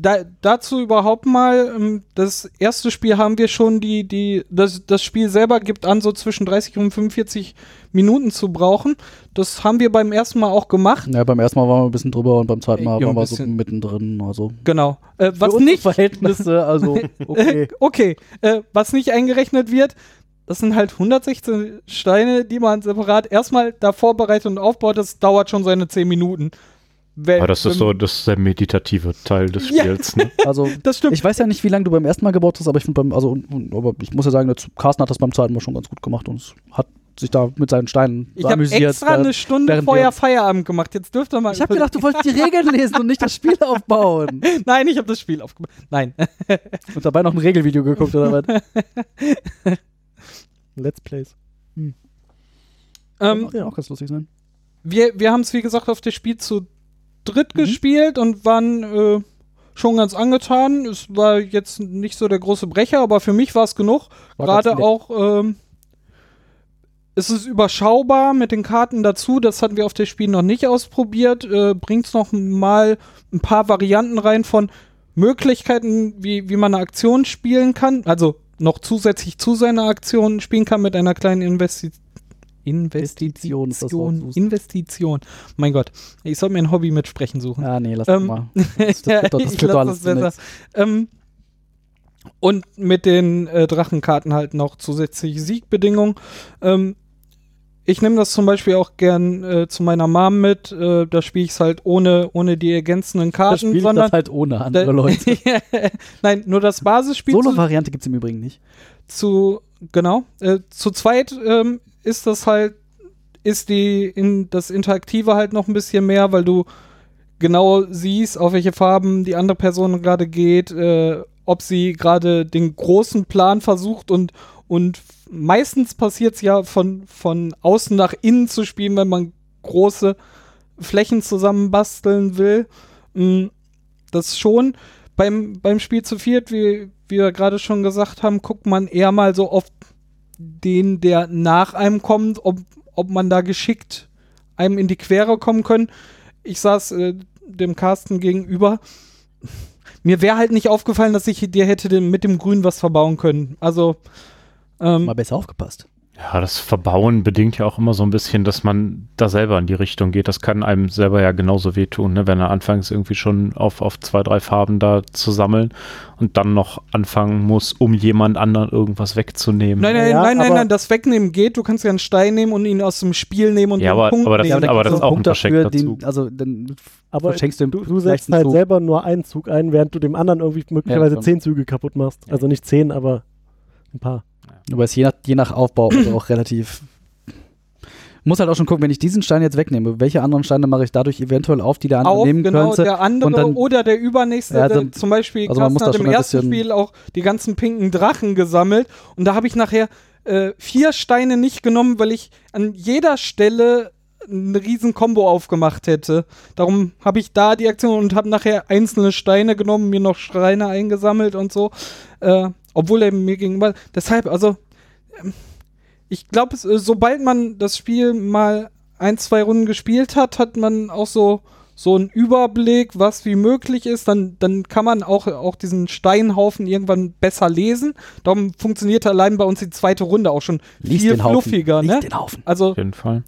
da, dazu überhaupt mal, ähm, das erste Spiel haben wir schon, die, die, das, das Spiel selber gibt an, so zwischen 30 und 45 Minuten zu brauchen. Das haben wir beim ersten Mal auch gemacht. ja, beim ersten Mal waren wir ein bisschen drüber und beim zweiten Mal Ja, waren wir so mittendrin. Also Genau. Äh, was nicht, Verhältnisse, also okay. okay, äh, was nicht eingerechnet wird, das sind halt 116 Steine, die man separat erstmal da vorbereitet und aufbaut. Das dauert schon seine 10 Minuten. Wenn- Aber das ist so das ist der meditative Teil des Ja. Spiels. Ne? Also Das stimmt. ich weiß ja nicht, wie lange du beim ersten Mal gebaut hast, aber ich finde beim, also aber ich muss ja sagen, der Carsten hat das beim zweiten Mal schon ganz gut gemacht und es hat sich da mit seinen Steinen Ich habe amüsiert. extra eine Stunde vorher Feierabend gemacht. Jetzt dürft ihr mal. ich habe gedacht, du wolltest die Regeln lesen und nicht das Spiel aufbauen. Nein, ich habe das Spiel aufgemacht. Nein. Und dabei noch ein Regelvideo geguckt oder was? Let's Plays. ähm, Mag ja auch ganz lustig sein. wir wir haben es, wie gesagt, auf das Spiel zu dritt Mhm. gespielt und waren äh, schon ganz angetan. Es war jetzt nicht so der große Brecher, aber für mich war es genug. Gerade auch. Ähm, es ist überschaubar mit den Karten dazu. Das hatten wir auf dem Spiel noch nicht ausprobiert. Äh, Bringt noch mal ein paar Varianten rein von Möglichkeiten, wie, wie man eine Aktion spielen kann. Also noch zusätzlich zu seiner Aktion spielen kann mit einer kleinen Investi Investition Investition. Investition. Mein Gott, ich soll mir ein Hobby mit Sprechen suchen. Ah, nee, lass Ähm, mal. Das, das wird doch, das ich wird doch lass alles das besser. Ähm, und mit den äh, Drachenkarten halt noch zusätzliche Siegbedingungen. Ähm, ich nehme das zum Beispiel auch gern äh, zu meiner Mom mit. Äh, da spiele ich es halt ohne, ohne die ergänzenden Da Karten, spiele ich das halt ohne andere da- Leute. Nein, nur das Basisspiel Solo-Variante gibt es im Übrigen nicht. zu genau. Äh, zu zweit ähm, ist das halt, ist die in das Interaktive halt noch ein bisschen mehr, weil du genau siehst, auf welche Farben die andere Person gerade geht, äh, ob sie gerade den großen Plan versucht und, und meistens passiert es ja von, von außen nach innen zu spielen, wenn man große Flächen zusammenbasteln will. Mm, Das schon. Beim, beim Spiel zu viert, wie, wie wir gerade schon gesagt haben, guckt man eher mal so auf den, der nach einem kommt, ob, ob man da geschickt einem in die Quere kommen können. Ich saß äh, dem Carsten gegenüber. Mir wäre halt nicht aufgefallen, dass ich dir hätte mit dem Grün was verbauen können. Also, ähm, Mal besser aufgepasst. Ja, das Verbauen bedingt ja auch immer so ein bisschen, dass man da selber in die Richtung geht. Das kann einem selber ja genauso wehtun, ne? wenn er anfangs irgendwie schon auf, auf zwei, drei Farben da zu sammeln und dann noch anfangen muss, um jemand anderen irgendwas wegzunehmen. nein, nein, Ja, nein, nein, nein, das Wegnehmen geht. Du kannst ja einen Stein nehmen und ihn aus dem Spiel nehmen und Ja, den aber- Punkt aber das- nehmen. Ja, aber da das ist auch ein Punkt dafür, verschenkter den, also dann Aber verschenkst du du, du setzt halt Zug. selber nur einen Zug ein, während du dem anderen irgendwie möglicherweise schon. zehn Züge kaputt machst. Also nicht zehn, aber ein paar. Aber es je nach, je nach Aufbau also auch relativ. Muss halt auch schon gucken, wenn ich diesen Stein jetzt wegnehme, welche anderen Steine mache ich dadurch eventuell auf, die der andere auf, nehmen genau, könnte. der andere dann- oder der übernächste. Ja, also- der, zum Beispiel, also man muss Carsten hat im ein ersten Spiel auch die ganzen pinken Drachen gesammelt und da habe ich nachher äh, vier Steine nicht genommen, weil ich an jeder Stelle eine riesen Combo aufgemacht hätte. Darum habe ich da die Aktion und habe nachher einzelne Steine genommen, mir noch Schreine eingesammelt und so. Äh, obwohl er mir gegenüber. Deshalb, also, ähm, ich glaube, äh, sobald man das Spiel mal ein, zwei Runden gespielt hat, hat man auch so, so einen Überblick, was wie möglich ist. Dann, dann kann man auch, auch diesen Steinhaufen irgendwann besser lesen. Darum funktioniert allein bei uns die zweite Runde auch schon Lies viel fluffiger. Lies Ne? den Haufen. Also Auf jeden Fall.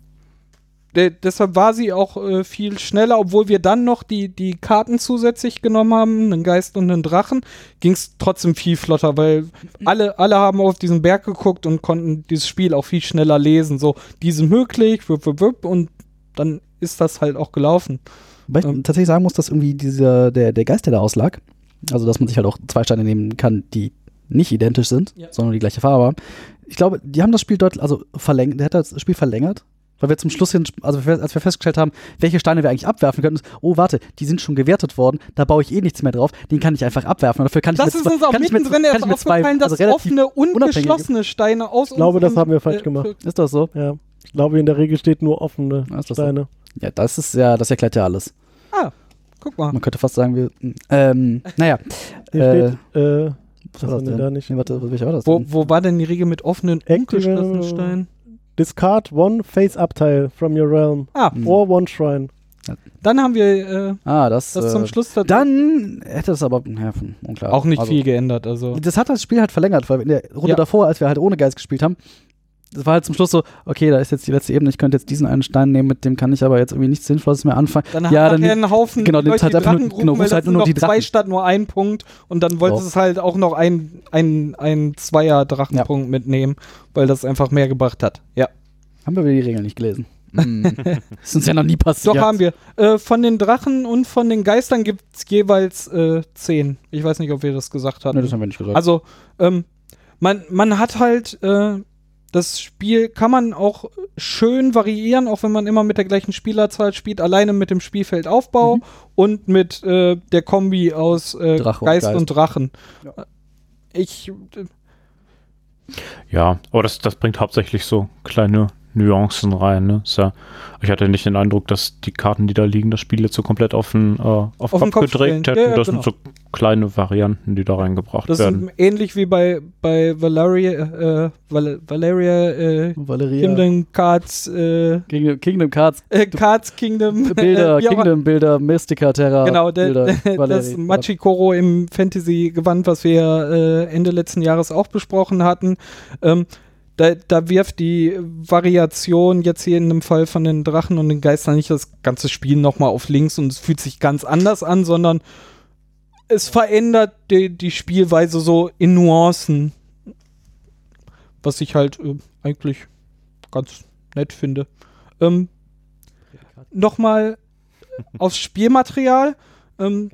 De deshalb war sie auch äh, viel schneller, obwohl wir dann noch die, die Karten zusätzlich genommen haben, einen Geist und einen Drachen, ging es trotzdem viel flotter, weil alle, alle haben auf diesen Berg geguckt und konnten dieses Spiel auch viel schneller lesen. So, diese möglich, wupp, wupp, wupp, und dann ist das halt auch gelaufen. Weil ich Ähm. tatsächlich sagen muss, dass irgendwie dieser, der, der Geist, der da auslag, also dass man sich halt auch zwei Steine nehmen kann, die nicht identisch sind, Ja. sondern die gleiche Farbe haben. Ich glaube, die haben das Spiel deutlich, also verlängert, der hat das Spiel verlängert, weil wir zum Schluss hin, also als wir festgestellt haben, welche Steine wir eigentlich abwerfen können, ist, oh warte, die sind schon gewertet worden, da baue ich eh nichts mehr drauf, den kann ich einfach abwerfen. Und dafür kann ich Das ist zwei- uns auch kann ich mit- mittendrin erst aufgefallen, dass also relativ offene und geschlossene Steine aus Ich glaube, das haben wir falsch äh, gemacht. Ist das so? Ja. Ich glaube, in der Regel steht nur offene ist das so? Steine. Ja, das ist ja, das erklärt ja alles. Ah, guck mal. Man könnte fast sagen, wir, ähm, naja. Hier Äh, steht, äh, Was was war das denn da nicht? Nee, warte, welcher war das Wo, denn? wo war denn die Regel mit offenen und geschlossenen Steinen? Discard one face-up-Tile from your realm. Ah. Or one shrine. dann haben wir äh, Ah, das, das äh, zum Schluss Dann hätte es aber, ja, unklar. auch nicht Also, viel geändert. Also Das hat das Spiel halt verlängert, weil in der Runde Ja. davor, als wir halt ohne Geist gespielt haben, das war halt zum Schluss so, okay, da ist jetzt die letzte Ebene, ich könnte jetzt diesen einen Stein nehmen, mit dem kann ich aber jetzt irgendwie nichts Sinnvolles mehr anfangen. Dann Ja, hat dann er einen Haufen genau, Leute, nimmst halt die einfach nur- genau, weil halt das nur noch die zwei Drachen. statt nur ein Punkt und dann wolltest So. es halt auch noch ein, ein, ein Zweier-Drachenpunkt mitnehmen, weil das einfach mehr gebracht hat. Ja, Haben wir wieder die Regeln nicht gelesen. Hm. ist uns ja noch nie passiert. doch haben wir. Äh, von den Drachen und von den Geistern gibt es jeweils äh, zehn. Ich weiß nicht, ob wir das gesagt hatten. Nee, das haben wir nicht gesagt. Also, ähm, man, man hat halt, äh, das Spiel kann man auch schön variieren, auch wenn man immer mit der gleichen Spielerzahl spielt, alleine mit dem Spielfeldaufbau Mhm. und mit äh, der Kombi aus äh, Drache und Geist, Geist. und Drachen. Ja. Ich, äh, Ja, aber das, das bringt hauptsächlich so kleine Nuancen rein. Ne? Ist ja, ich hatte nicht den Eindruck, dass die Karten, die da liegen, das Spiel jetzt so komplett auf den, äh, auf Auf Kopf, den Kopf gedreht hätten. Ja, ja, das genau. sind so kleine Varianten, die da reingebracht das werden. ist ähnlich wie bei, bei Valeria, äh, Val Valeria äh, Valeria. Kingdom Cards, äh, Kingdom, Kingdom Cards, äh, Cards Kingdom. Bilder, immer. Kingdom Bilder, Mystica Terra. Genau, der, Bilder, der, das. Machikoro im Fantasy-Gewand, was wir äh, Ende letzten Jahres auch besprochen hatten. Ähm, da, da wirft die Variation jetzt hier in dem Fall von den Drachen und den Geistern nicht das ganze Spiel nochmal auf links und es fühlt sich ganz anders an, sondern es verändert die, die Spielweise so in Nuancen. Was ich halt äh, eigentlich ganz nett finde. Ähm, Nochmal aufs Spielmaterial. Ähm,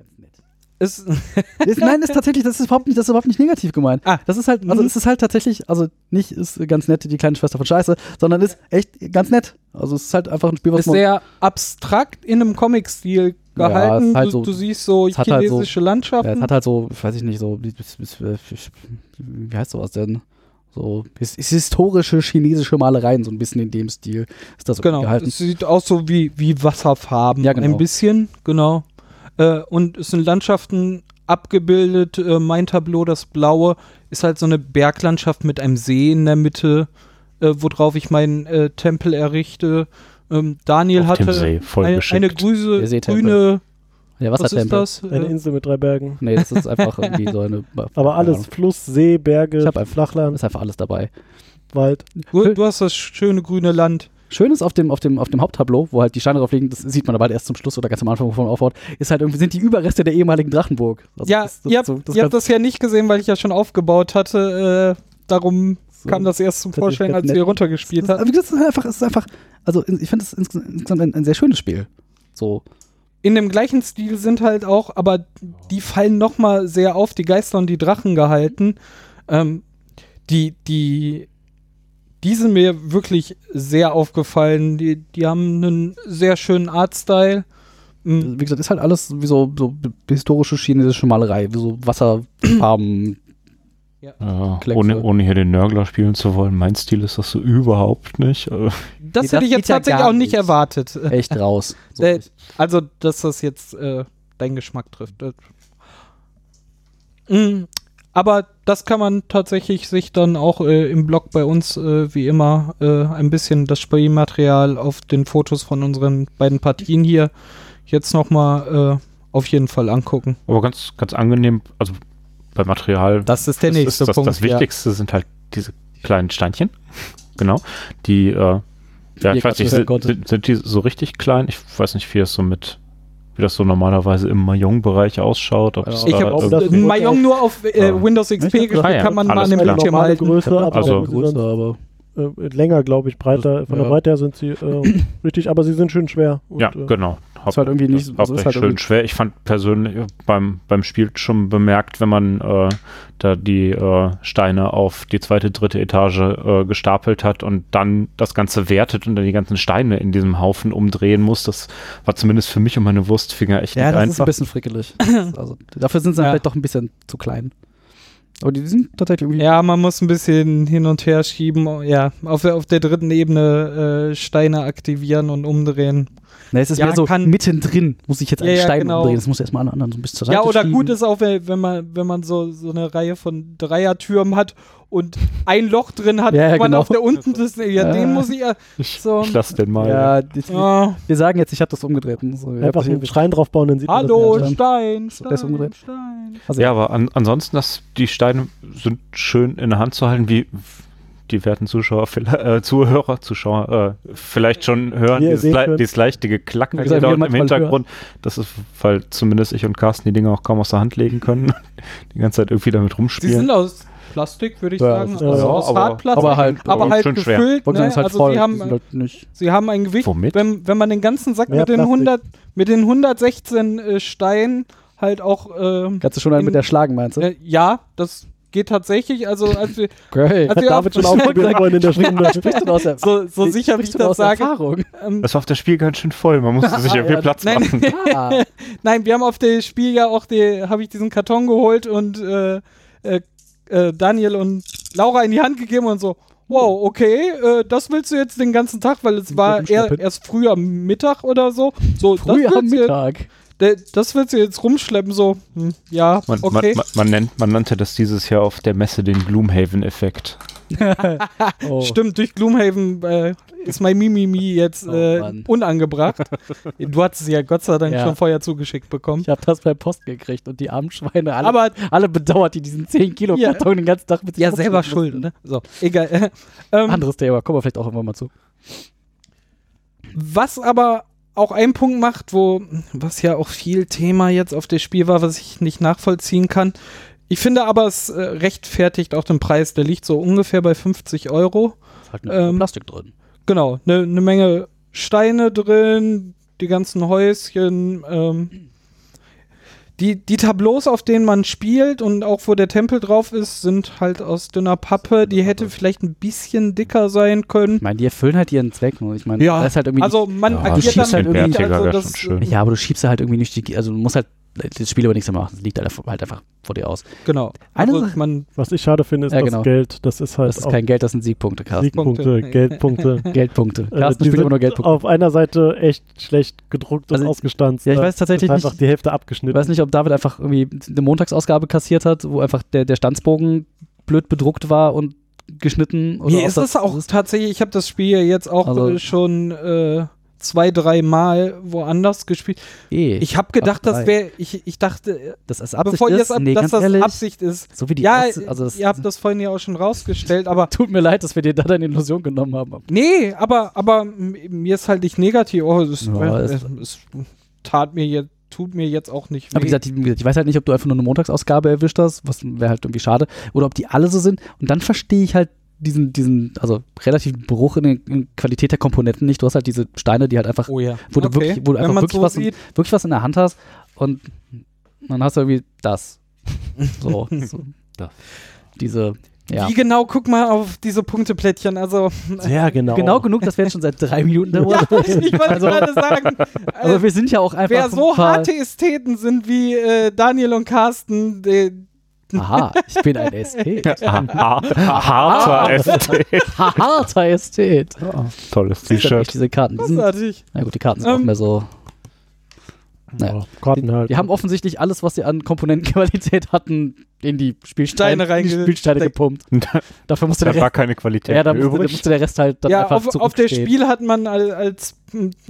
es, Ist, nein, ist tatsächlich, das ist überhaupt nicht, das ist überhaupt nicht negativ gemeint. Ah. Das ist halt, also Mhm. es ist halt tatsächlich, also nicht ist ganz nett die kleine Schwester von Scheiße, sondern ist echt ganz nett. Also es ist halt einfach ein Spiel, was ist man. sehr abstrakt in einem Comic-Stil Ja, gehalten. ist halt du, so- du siehst so es hat halt so- chinesische ja, Landschaften. es hat halt so, weiß ich nicht, so, wie, heißt sowas denn? So his, his- historische chinesische Malereien, so ein bisschen in dem Stil ist das genau. gehalten. Es sieht aus so wie, wie Wasserfarben. Ja, genau. Ein bisschen, genau. Äh, und es sind Landschaften abgebildet. Äh, mein Tableau, das Blaue, ist halt so eine Berglandschaft mit einem See in der Mitte, äh, worauf ich meinen äh, Tempel errichte. Ähm, Daniel Auf hatte See, voll eine, geschickt. eine grüße, Der Seetempel. grüne, Der was ist das? Eine Äh, Insel mit drei Bergen. Nee, das ist einfach irgendwie so eine. Aber alles, Ahnung. Fluss, See, Berge, Ich hab einfach- Flachland, Ist einfach alles dabei. Wald. du, du hast das schöne grüne Land. Schön ist auf dem, auf dem, auf dem Haupttableau, wo halt die Steine drauf liegen, das sieht man aber halt erst zum Schluss oder ganz am Anfang, wovon man aufbaut, ist halt irgendwie, sind die Überreste der ehemaligen Drachenburg. Also ja, das, das, ihr habt, so, das ihr habt das ja nicht gesehen, weil ich ja schon aufgebaut hatte. Äh, darum so- kam das erst zum das ganz als nett. wir runtergespielt das, haben. das ist einfach, es ist einfach, also ich finde es insgesamt ein, ein sehr schönes Spiel. So, In dem gleichen Stil sind halt auch, aber die fallen noch mal sehr auf, die Geister und die Drachen gehalten. Ähm, die, die, die sind mir wirklich sehr aufgefallen. Die, die haben einen sehr schönen Artstyle. Mm, wie gesagt, ist halt alles wie so, so historische chinesische Malerei, wie so Wasserfarben. Ja, Kleckse. ohne, ohne hier den Nörgler spielen zu wollen. Mein Stil ist das so überhaupt nicht. Äh, Das Nee, hätte das ich jetzt ja tatsächlich gar auch nicht erwartet. echt raus. So. Äh, also, dass das jetzt äh, deinen Geschmack trifft. Mm, aber das kann man tatsächlich sich dann auch äh, im Blog bei uns, äh, wie immer, äh, ein bisschen das Spielmaterial auf den Fotos von unseren beiden Partien hier jetzt nochmal äh, auf jeden Fall angucken. aber ganz, ganz angenehm, also bei Material. Das ist der das nächste ist das, Punkt. Das Wichtigste sind halt diese kleinen Steinchen. Genau. Die, äh, Ja, ich weiß nicht, hören sind, sind, die so richtig klein? Ich weiß nicht, wie das so mit, wie das so normalerweise im Mahjong-Bereich ausschaut. Ja, ich habe irgendwie- das- Mayong nur auf äh, Ah. Windows XP gespielt, Ah ja, kann man mal an dem. Bildschirm halten. Größe, aber Also- sind, aber äh, länger, glaube ich, breiter. Von der Ja. Breite her sind sie äh, richtig, aber sie sind schön schwer. Und, Ja, äh, genau. Ist halt irgendwie nicht- hauptsächlich ist halt schön schwer. Ich fand persönlich beim, beim Spiel schon bemerkt, wenn man äh, da die äh, Steine auf die zweite, dritte Etage äh, gestapelt hat und dann das Ganze wertet und dann die ganzen Steine in diesem Haufen umdrehen muss. Das war zumindest für mich und meine Wurstfinger echt Ja, nicht das ist ein einfach. bisschen frickelig. also, dafür sind sie Ja. vielleicht doch ein bisschen zu klein. Aber die sind tatsächlich irgendwie. Ja, man muss ein bisschen hin und her schieben. Ja, auf der, auf der dritten Ebene äh, Steine aktivieren und umdrehen. Na, es ist Ja, mehr so kann- mittendrin, muss ich jetzt einen Ja, Stein genau. umdrehen. Das muss erstmal an anderen so ein bisschen zur Seite Ja, oder schieben. gut ist auch, wenn wenn man, wenn man so, so eine Reihe von Dreiertürmen hat und ein Loch drin hat, Ja, ja, wo man genau. auf der unten das, ja, Ja. den muss ich ja Ich, so. ich lass den mal. Ja, die, Ah, wir sagen jetzt, ich habe das umgedreht. So, Einfach einen Schrein draufbauen, dann sieht man hallo, das. Ja. Stein, Stein, umgedreht. Stein. also, Ja, aber an, ansonsten, das, die Steine sind schön in der Hand zu halten, wie die werten Zuschauer, vielleicht- äh, Zuhörer, Zuschauer äh, vielleicht schon hören, dieses, le dieses leichte Geklacker hier dort im Hintergrund. Das ist, weil zumindest ich und Carsten die Dinge auch kaum aus der Hand legen können. Die ganze Zeit irgendwie damit Sie rumspielen. sind aus Plastik, würde ich Ja, sagen. aus, ja, aus aber- Hartplastik. aber halt- aber halt gefüllt. Ne? ist halt also voll. sie haben, sind halt nicht. sie haben ein Gewicht, Womit? wenn, wenn man den ganzen Sack Mehr mit den, Plastik. 100, mit den 116 äh, Steinen halt auch, ähm, Kannst du schon einen in- mit der schlagen, meinst du? äh, ja, das geht tatsächlich. Also als wir, Geil. als wir David schon ausprobiert vorhin in der. Sprichst du aus der, so, so sicher wie ich das sage. Erfahrung? Ähm, Das war auf das Spiel ganz schön voll. Man musste sich irgendwie Ja, Platz nein. machen. Ah, Nein, wir haben auf dem Spiel ja auch die, habe ich diesen Karton geholt und äh, äh, äh, Daniel und Laura in die Hand gegeben und so, wow, okay, äh, das willst du jetzt den ganzen Tag, weil es war eher, erst früh am Mittag oder so. So, früh das am willst du, Mittag. Das willst du jetzt rumschleppen, so, hm, ja, Man, okay. man, man, man, nennt, man nannte das dieses Jahr auf der Messe den Gloomhaven-Effekt. Oh. Stimmt, durch Gloomhaven äh, ist mein Mimimi jetzt Oh, äh, Mann. unangebracht. du hattest es ja Gott sei Dank Ja. schon vorher zugeschickt bekommen. Ich habe das per Post gekriegt und die armen Schweine alle, Aber alle bedauert, die diesen 10 Kilo Ja. Karton den ganzen Tag mit sich ja, selber rumschleppen schuld, mussten. ne? So, egal. ähm, Anderes Thema, kommen wir vielleicht auch irgendwann mal zu. Was aber auch ein Punkt macht, wo, was ja auch viel Thema jetzt auf das Spiel war, was ich nicht nachvollziehen kann. Ich finde aber, es äh, rechtfertigt auch den Preis. Der liegt so ungefähr bei 50 Euro. Ist halt eine Ähm, Plastik drin. Genau, eine ne Menge Steine drin, die ganzen Häuschen, ähm, die, die Tableaus, auf denen man spielt und auch wo der Tempel drauf ist, sind halt aus dünner Pappe. Die hätte vielleicht ein bisschen dicker sein können. Ich meine, die erfüllen halt ihren Zweck. nur. Ich meine, Ja, das ist halt irgendwie Also man Ja, agiert dann halt irgendwie- also. Ja, aber du schiebst ja halt irgendwie nicht die, also du musst halt das Spiel aber nichts mehr machen. Das liegt halt einfach- vor dir aus. Genau. Eine Also Sache- man, Was ich schade finde, ist Ja, das genau. Geld. Das ist halt Das ist auch kein Geld, das sind Siegpunkte, Carsten. Siegpunkte. Geldpunkte. Geldpunkte. Äh, Carsten die spielt immer nur Geldpunkte. auf einer Seite echt schlecht gedruckt und Also, ausgestanzt. ja, ich weiß tatsächlich ist einfach nicht- die Hälfte Ich abgeschnitten. weiß nicht, ob David einfach irgendwie eine Montagsausgabe kassiert hat, wo einfach der, der Standsbogen blöd bedruckt war und geschnitten. Oder mir ist das auch tatsächlich, ich habe das Spiel jetzt auch Also- äh, schon äh, zwei, drei Mal woanders gespielt. Eh, Ich habe gedacht, Ach, das wäre, ich, ich dachte, äh, das ist Absicht bevor ist, das, ab, nee, dass das ehrlich, Absicht ist. so wie die Ja, Absicht, also das, ihr habt das vorhin ja auch schon rausgestellt, aber tut mir leid, dass wir dir da deine Illusion genommen haben. nee, aber, aber mir ist halt nicht negativ. Oh, es, Ja, äh, es- es, tat mir jetzt, tut mir jetzt auch nicht weh. Aber wie gesagt, ich, ich weiß halt nicht, ob du einfach nur eine Montagsausgabe erwischt hast, was wäre halt irgendwie schade, oder ob die alle so sind. Und dann verstehe ich halt diesen, diesen, also relativen Bruch in der Qualität der Komponenten nicht. Du hast halt diese Steine, die halt einfach, oh ja. wo du Okay. wirklich, wo du einfach wirklich, so was, sieht, wirklich was in der Hand hast und dann hast du irgendwie das. So. so. Das. Diese, ja. Wie genau, guck mal auf diese Punkteplättchen. Also, Sehr genau. Genau genug, dass wir jetzt schon seit drei Minuten dauert. ich wollte Also- gerade sagen, Aber äh, wir sind ja auch einfach. wer so harte Ästheten sind wie äh, Daniel und Carsten, die, Aha, ich bin ein Ästhet. Harter Ästhet. Harter Ästhet. Tolles T-Shirt. diese Karten. Die sind, na gut, die Karten sind auch Ähm, mehr so. Naja. Ja, Karten halt. Die haben offensichtlich alles, was sie an Komponentenqualität hatten, in die Spielsteine, Steine in die Spielsteine gepumpt. Dafür musste Da der war Rest, keine Qualität ja, da musste, da übrig. musste der Rest halt dann Ja, einfach auf, auf der. Spiel hat man al- als,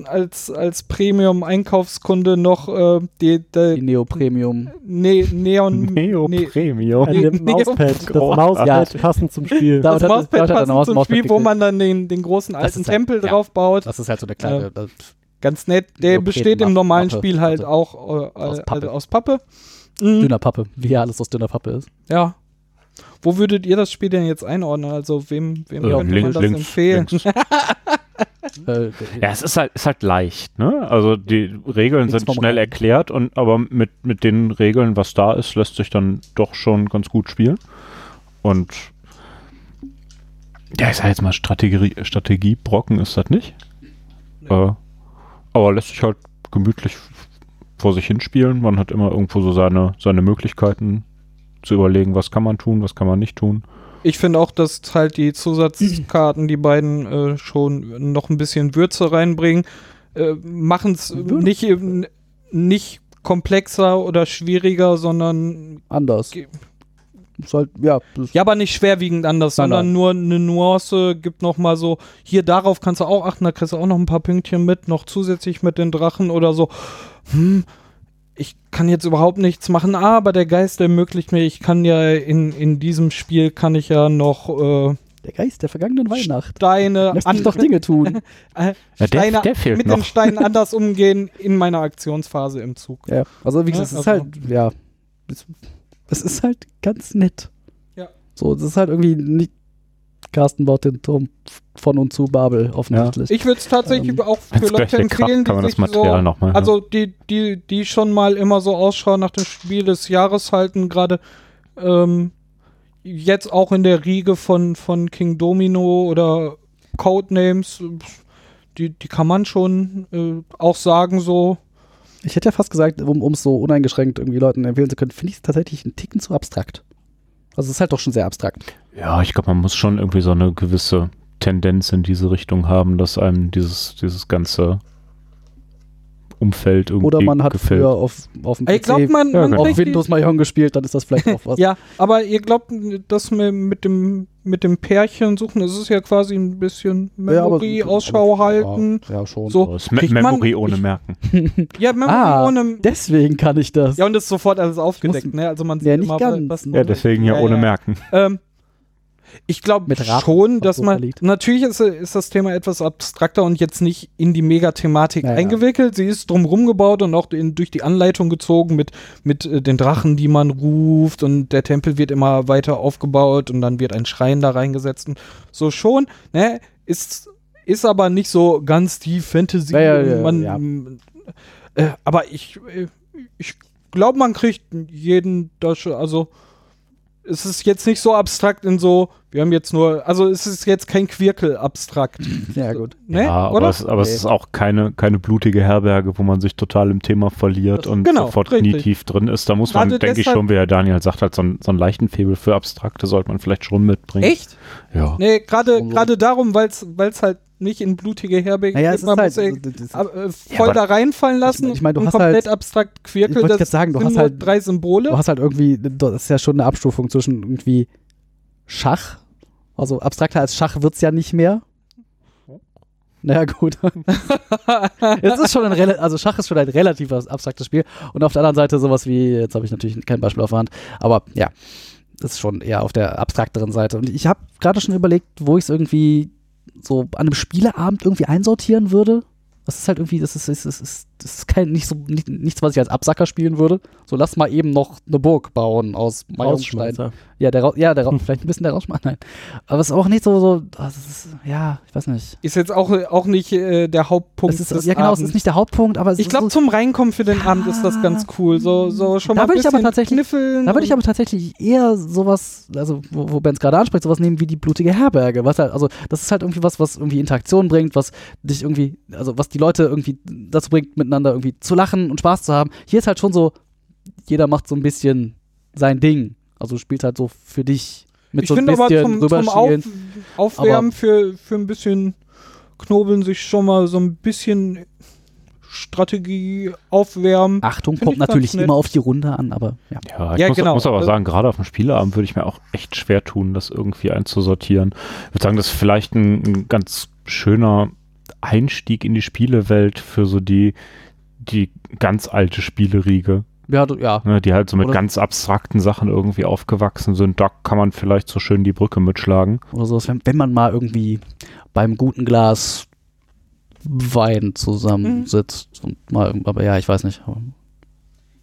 als, als Premium-Einkaufskunde noch äh, die, Die die Neo Premium. ne Neon. Neo ne- Premium. Dem nee, Mauspad. Das. Mauspad Ja. passend zum Spiel. Da- das hat- Mauspad hat passend Maus- zum Mauspad Spiel, wo man dann den, den großen Das alten ist halt- Tempel ja. drauf baut. Das ist halt so der kleine. das- Ganz nett. Der besteht im normalen Spiel halt auch äh, Aus äh, Pappe. Mhm. Dünner Pappe, wie ja alles aus dünner Pappe ist. Ja. Wo würdet ihr das Spiel denn jetzt einordnen? Also wem, wem Äh, könnte man links, das links, empfehlen? links. Äh, Ja, es ist halt, ist halt leicht, ne? Also die Regeln sind schnell erklärt und aber mit, mit den Regeln, was da ist, lässt sich dann doch schon ganz gut spielen. Und ja, ich sag jetzt mal, Strategie, Strategiebrocken ist das nicht. Äh, aber lässt sich halt gemütlich vor sich hinspielen. Man hat immer irgendwo so seine, seine Möglichkeiten zu überlegen, was kann man tun, was kann man nicht tun. Ich finde auch, dass halt die Zusatzkarten, die beiden äh, schon noch ein bisschen Würze reinbringen, äh, machen es nicht, eben- nicht komplexer oder schwieriger, sondern anders. Halt, ja, ja, aber nicht schwerwiegend anders, Nein, sondern nein. nur eine Nuance, gibt noch mal so, hier darauf kannst du auch achten, da kriegst du auch noch ein paar Pünktchen mit, noch zusätzlich mit den Drachen oder so. Hm, ich kann jetzt überhaupt nichts machen, aber der Geist ermöglicht mir, ich kann ja in, in diesem Spiel kann ich ja noch äh, der Geist der vergangenen Weihnacht. Steine, Lässt sich doch Dinge tun. äh, Ja, der- Steine der fehlt mit noch. den Steinen anders umgehen in meiner Aktionsphase im Zug. Ja, also wie gesagt, Ja, es ist also- halt, ja, es ist halt ganz nett. Ja. So, es ist halt irgendwie nicht, Carsten baut den Turm von und zu Babel offensichtlich. Ich würde es tatsächlich Ähm, auch für Leute Kraft empfehlen, kann man die das sich Material so, nochmal. also die, die, die schon mal immer so Ausschau nach dem Spiel des Jahres halten, gerade ähm, jetzt auch in der Riege von, von King Domino oder Codenames, die, die kann man schon äh, auch sagen, so, Ich hätte ja fast gesagt, um es so uneingeschränkt irgendwie Leuten empfehlen zu können, finde ich es tatsächlich einen Ticken zu abstrakt. Also es ist halt doch schon sehr abstrakt. Ja, ich glaube, man muss schon irgendwie so eine gewisse Tendenz in diese Richtung haben, dass einem dieses, dieses ganze Umfeld irgendwie Oder man hat gefällt. früher auf, auf dem ich glaube, PC man, Ja, man genau. auf Windows Mahjong gespielt, dann ist das vielleicht auch was. Ja, aber ihr glaubt, dass wir mit dem, mit dem Pärchen suchen, es ist ja quasi ein bisschen Ja, aber- Memory, Ausschau halten. Ja, ja schon. So, Das Me kriegt Memory man- ohne ich- Merken. Ja, Memory Ah, ohne. Deswegen kann ich das. Ja, und es ist sofort alles aufgedeckt, muss- ne? Also man sieht Ja, nicht immer, ganz. was Ja, deswegen ja, Ja, ohne ja. Merken. Ähm, ich glaube schon, dass man. Natürlich ist, ist das Thema etwas abstrakter und jetzt nicht in die Megathematik Ja, ja. eingewickelt. Sie ist drumherum gebaut und auch in, durch die Anleitung gezogen mit, mit äh, den Drachen, die man ruft und der Tempel wird immer weiter aufgebaut und dann wird ein Schrein da reingesetzt und so schon, ne? Ist, ist aber nicht so ganz die Fantasy. Ja, ja, man, ja. Äh, aber ich, äh, ich glaube, man kriegt jeden, das, schon- also es ist jetzt nicht so abstrakt in so, wir haben jetzt nur, also es ist jetzt kein Quirkel abstrakt. Ja, gut. Ne? ja, aber, Oder? es, aber es Nee. ist auch keine, keine blutige Herberge, wo man sich total im Thema verliert Das- und genau, sofort richtig. knietief drin ist. Da muss man, Gerade denke ich schon, wie Herr Daniel sagt, halt so, ein, so einen leichten Febel für Abstrakte sollte man vielleicht schon mitbringen. Echt? Ja. Nee, gerade darum, weil es halt nicht in blutige Herberge Naja, man halt. muss ja, äh, Ja, voll aber- da reinfallen lassen ich mein, du und hast komplett halt- abstrakt Ich Quirkel, wollte sagen, du hast halt- drei Symbole. Du hast halt irgendwie, das ist ja schon eine Abstufung zwischen irgendwie Schach. Also abstrakter als Schach wird es ja nicht mehr. Naja, gut. es ist schon ein also Schach ist schon ein relativ abstraktes Spiel. Und auf der anderen Seite sowas wie, jetzt habe ich natürlich kein Beispiel auf der Hand, aber ja, das ist schon eher auf der abstrakteren Seite. Und ich habe gerade schon überlegt, wo ich es irgendwie so an einem Spieleabend irgendwie einsortieren würde. Das ist halt irgendwie, das ist, das ist, das ist, das ist kein, nicht so, nicht, nichts, was ich als Absacker spielen würde. So, lass mal eben noch eine Burg bauen aus. Rausschmeißer. Ja, der, Ra- ja, der, vielleicht ein bisschen der Rauschmann, nein. Aber es ist auch nicht so, so, das ist, ja, ich weiß nicht. ist jetzt auch, auch nicht äh, der Hauptpunkt Es ist, des ja, genau, es Abends. ist nicht der Hauptpunkt, aber es ich glaube, so, zum Reinkommen für den Abend ist das ganz cool. So, so schon Da mal ein würde ich aber bisschen tatsächlich- kniffeln Da würde ich aber tatsächlich eher sowas, also wo, wo Ben es gerade anspricht, sowas nehmen wie die blutige Herberge. Was halt, also das ist halt irgendwie was, was irgendwie Interaktion bringt, was dich irgendwie, also was die Leute irgendwie dazu bringt, miteinander irgendwie zu lachen und Spaß zu haben. Hier ist halt schon so, jeder macht so ein bisschen sein Ding. Also du spielst halt so für dich mit ich so ein finde aber bisschen zum, zum Auf, rüberschielen. Aufwärmen für, für ein bisschen Knobeln sich schon mal so ein bisschen Strategie aufwärmen. Achtung, Find kommt natürlich nett. immer auf die Runde an, aber ja. Ja, ich Ja, muss, genau. muss aber Äh, sagen, gerade auf dem Spieleabend würde ich mir auch echt schwer tun, das irgendwie einzusortieren. Ich würde sagen, das ist vielleicht ein, ein ganz schöner Einstieg in die Spielewelt für so die, die ganz alte Spieleriege, Ja, ja. ne, die halt so mit Oder- ganz abstrakten Sachen irgendwie aufgewachsen sind. Da kann man vielleicht so schön die Brücke mitschlagen. Oder sowas, wenn, wenn man mal irgendwie beim guten Glas Wein zusammensitzt und mal, aber ja, ich weiß nicht.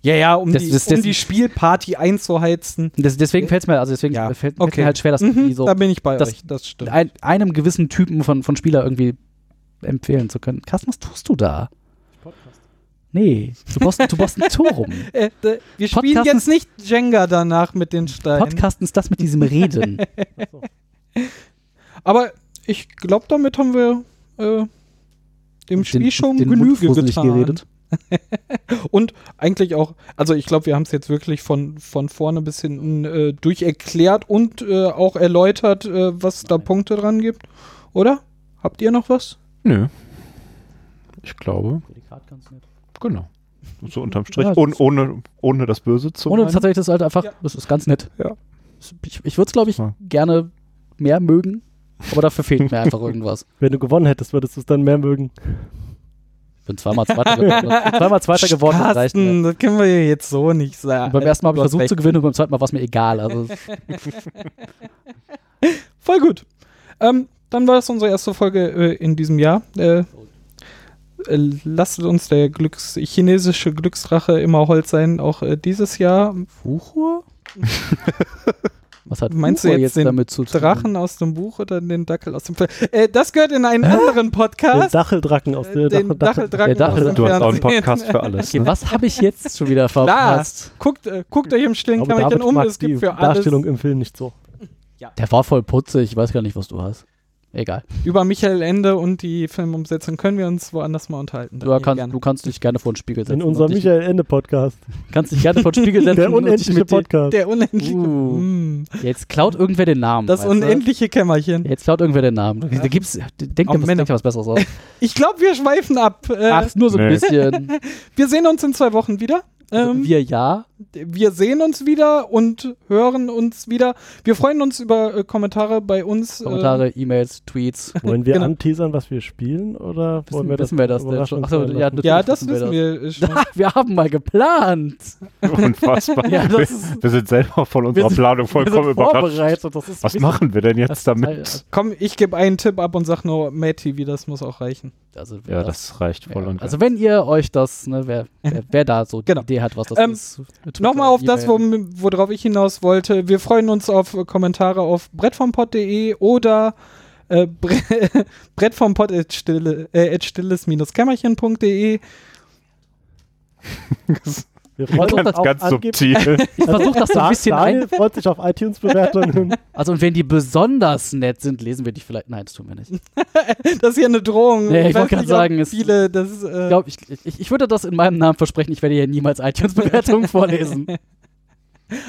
Ja, ja, um, Das- die, das- um das- die Spielparty einzuheizen. Das, deswegen fällt es mir, also deswegen Ja, fällt okay. mir halt schwer, das Mhm, irgendwie so da bin ich bei euch, das stimmt. ein, einem gewissen Typen von, von Spieler irgendwie empfehlen zu können. Carsten, was tust du da? Nee, du brauchst, du brauchst ein Turm. Äh, äh, wir spielen Podcasten- jetzt nicht Jenga danach mit den Steinen. Podcasten ist das mit diesem Reden. Aber ich glaube, damit haben wir äh, dem Spiel schon den Genüge getan. geredet. Und eigentlich auch, also ich glaube, wir haben es jetzt wirklich von, von vorne bis hinten äh, durcherklärt und äh, auch erläutert, äh, was da Punkte dran gibt. Oder? Habt ihr noch was? Nö. Ich glaube, genau. So unterm Strich, Ja, ohne, ohne, ohne das Böse zu Ohne meinen. tatsächlich das halt einfach, Ja. das ist ganz nett. Ja. Ich, ich würde es, glaube ich, Ja. gerne mehr mögen, aber dafür fehlt mir einfach irgendwas. Wenn du gewonnen hättest, würdest du es dann mehr mögen. Ich bin zweimal Zweiter geworden. Zweimal Zweiter geworden, das reicht mir. Das können wir ja jetzt so nicht sagen. Und beim ersten Mal habe ich versucht zu gewinnen und beim zweiten Mal war es mir egal. Also Voll gut. Ähm, dann war das unsere erste Folge äh, in diesem Jahr. Äh, äh, lasst uns der Glücks chinesische Glücksdrache immer Holz sein, auch äh, dieses Jahr. Fuchur? Was hat Meinst du Fuchur jetzt den damit zu tun? Drachen aus dem Buch oder den Dackel aus dem Film? Äh, das gehört in einen anderen Den Podcast. Dacheldrachen aus Äh, der den Dachel- Dacheldrachen der aus Dachel- dem Du hast auch einen. Podcast für alles. Okay, Ne? was habe ich jetzt schon wieder verpasst? Guckt, äh, guckt euch im stillen David um, es gibt für alles Darstellung im Film nicht so. Der war voll putzig. Ich weiß gar nicht, was du hast. Egal. über Michael Ende und die Filmumsetzung können wir uns woanders mal unterhalten. Du, Ja, kannst, gerne. du kannst dich gerne vor den Spiegel setzen. In unserem Michael Ende Podcast. kannst dich gerne vor den Spiegel setzen. Der unendliche Podcast. Der unendliche. Uh. Mm. Jetzt klaut irgendwer den Namen. Das weißt du? unendliche Kämmerchen. Jetzt klaut irgendwer den Namen. Da gibt's, denk dir was, denk dir was Besseres aus. Ich glaube, wir schweifen ab. Äh, Ach, nur so ein Nee. bisschen. wir sehen uns in zwei Wochen wieder. Ähm, Wir ja. wir sehen uns wieder und hören uns wieder. Wir freuen uns über äh, Kommentare bei uns. äh, Kommentare, E-Mails, Tweets. Wollen wir Genau. anteasern, was wir spielen? Oder wollen Wissen, wir das, wissen wir das denn schon? Achso, ja? Ja, das wissen wir äh, schon. Wir haben mal geplant. Unfassbar. Ja, wir, das wir sind selber von unserer sind- Planung Wir vollkommen sind überrascht. Das Was machen wir denn jetzt Das- damit? Komm, ich gebe einen Tipp ab und sag nur Matty, wie das muss auch reichen. Also, Ja, das, das reicht voll ja. und also wenn ihr euch das, ne, wer, wer, wer da so Genau. die Idee hat, was das Ähm, ist. Nochmal auf das, wo, worauf ich hinaus wollte. Wir freuen uns auf Kommentare auf brettvompod.de oder äh, bre brettvompod at stille, äh, at stilles-kämmerchen.de. Wir freuen uns das auch Ganz subtil. Ich versuche das so ein bisschen Daniel ein. freut sich auf iTunes-Bewertungen. Also und wenn die besonders nett sind, lesen wir die vielleicht. Nein, das tun wir nicht. Ich Das ist hier eine Drohung. Nee, ich wollte gerade sagen, es- viele, das, äh, glaube, ich, ich, ich würde das in meinem Namen versprechen. Ich werde hier niemals iTunes-Bewertungen vorlesen.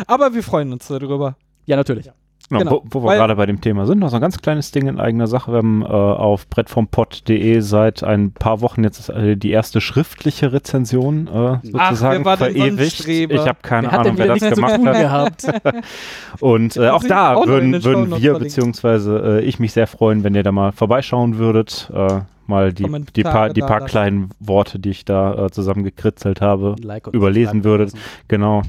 aber wir freuen uns darüber. Ja, natürlich. Genau, Genau, wo, wo wir gerade bei dem Thema sind, noch so ein ganz kleines Ding in eigener Sache. Wir haben äh, auf brettvompod.de seit ein paar Wochen jetzt äh, die erste schriftliche Rezension äh, sozusagen ein verewigt. Ich habe keine Wer Ahnung, wer das gemacht hat. Und äh, auch da auch würden, den würden wir, verlinkt. beziehungsweise äh, ich mich sehr freuen, wenn ihr da mal vorbeischauen würdet. Äh, mal die, die paar, die paar kleinen Worte, die ich da zusammengekritzelt habe, Like überlesen würdet. Genau.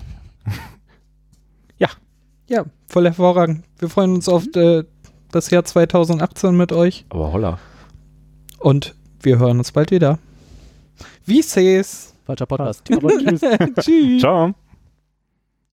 Ja, voll hervorragend. Wir freuen uns auf äh, das Jahr 2018 mit euch Aber holla. und wir hören uns bald wieder. Wie seh's? Falscher Podcast. Tschüss. Ciao.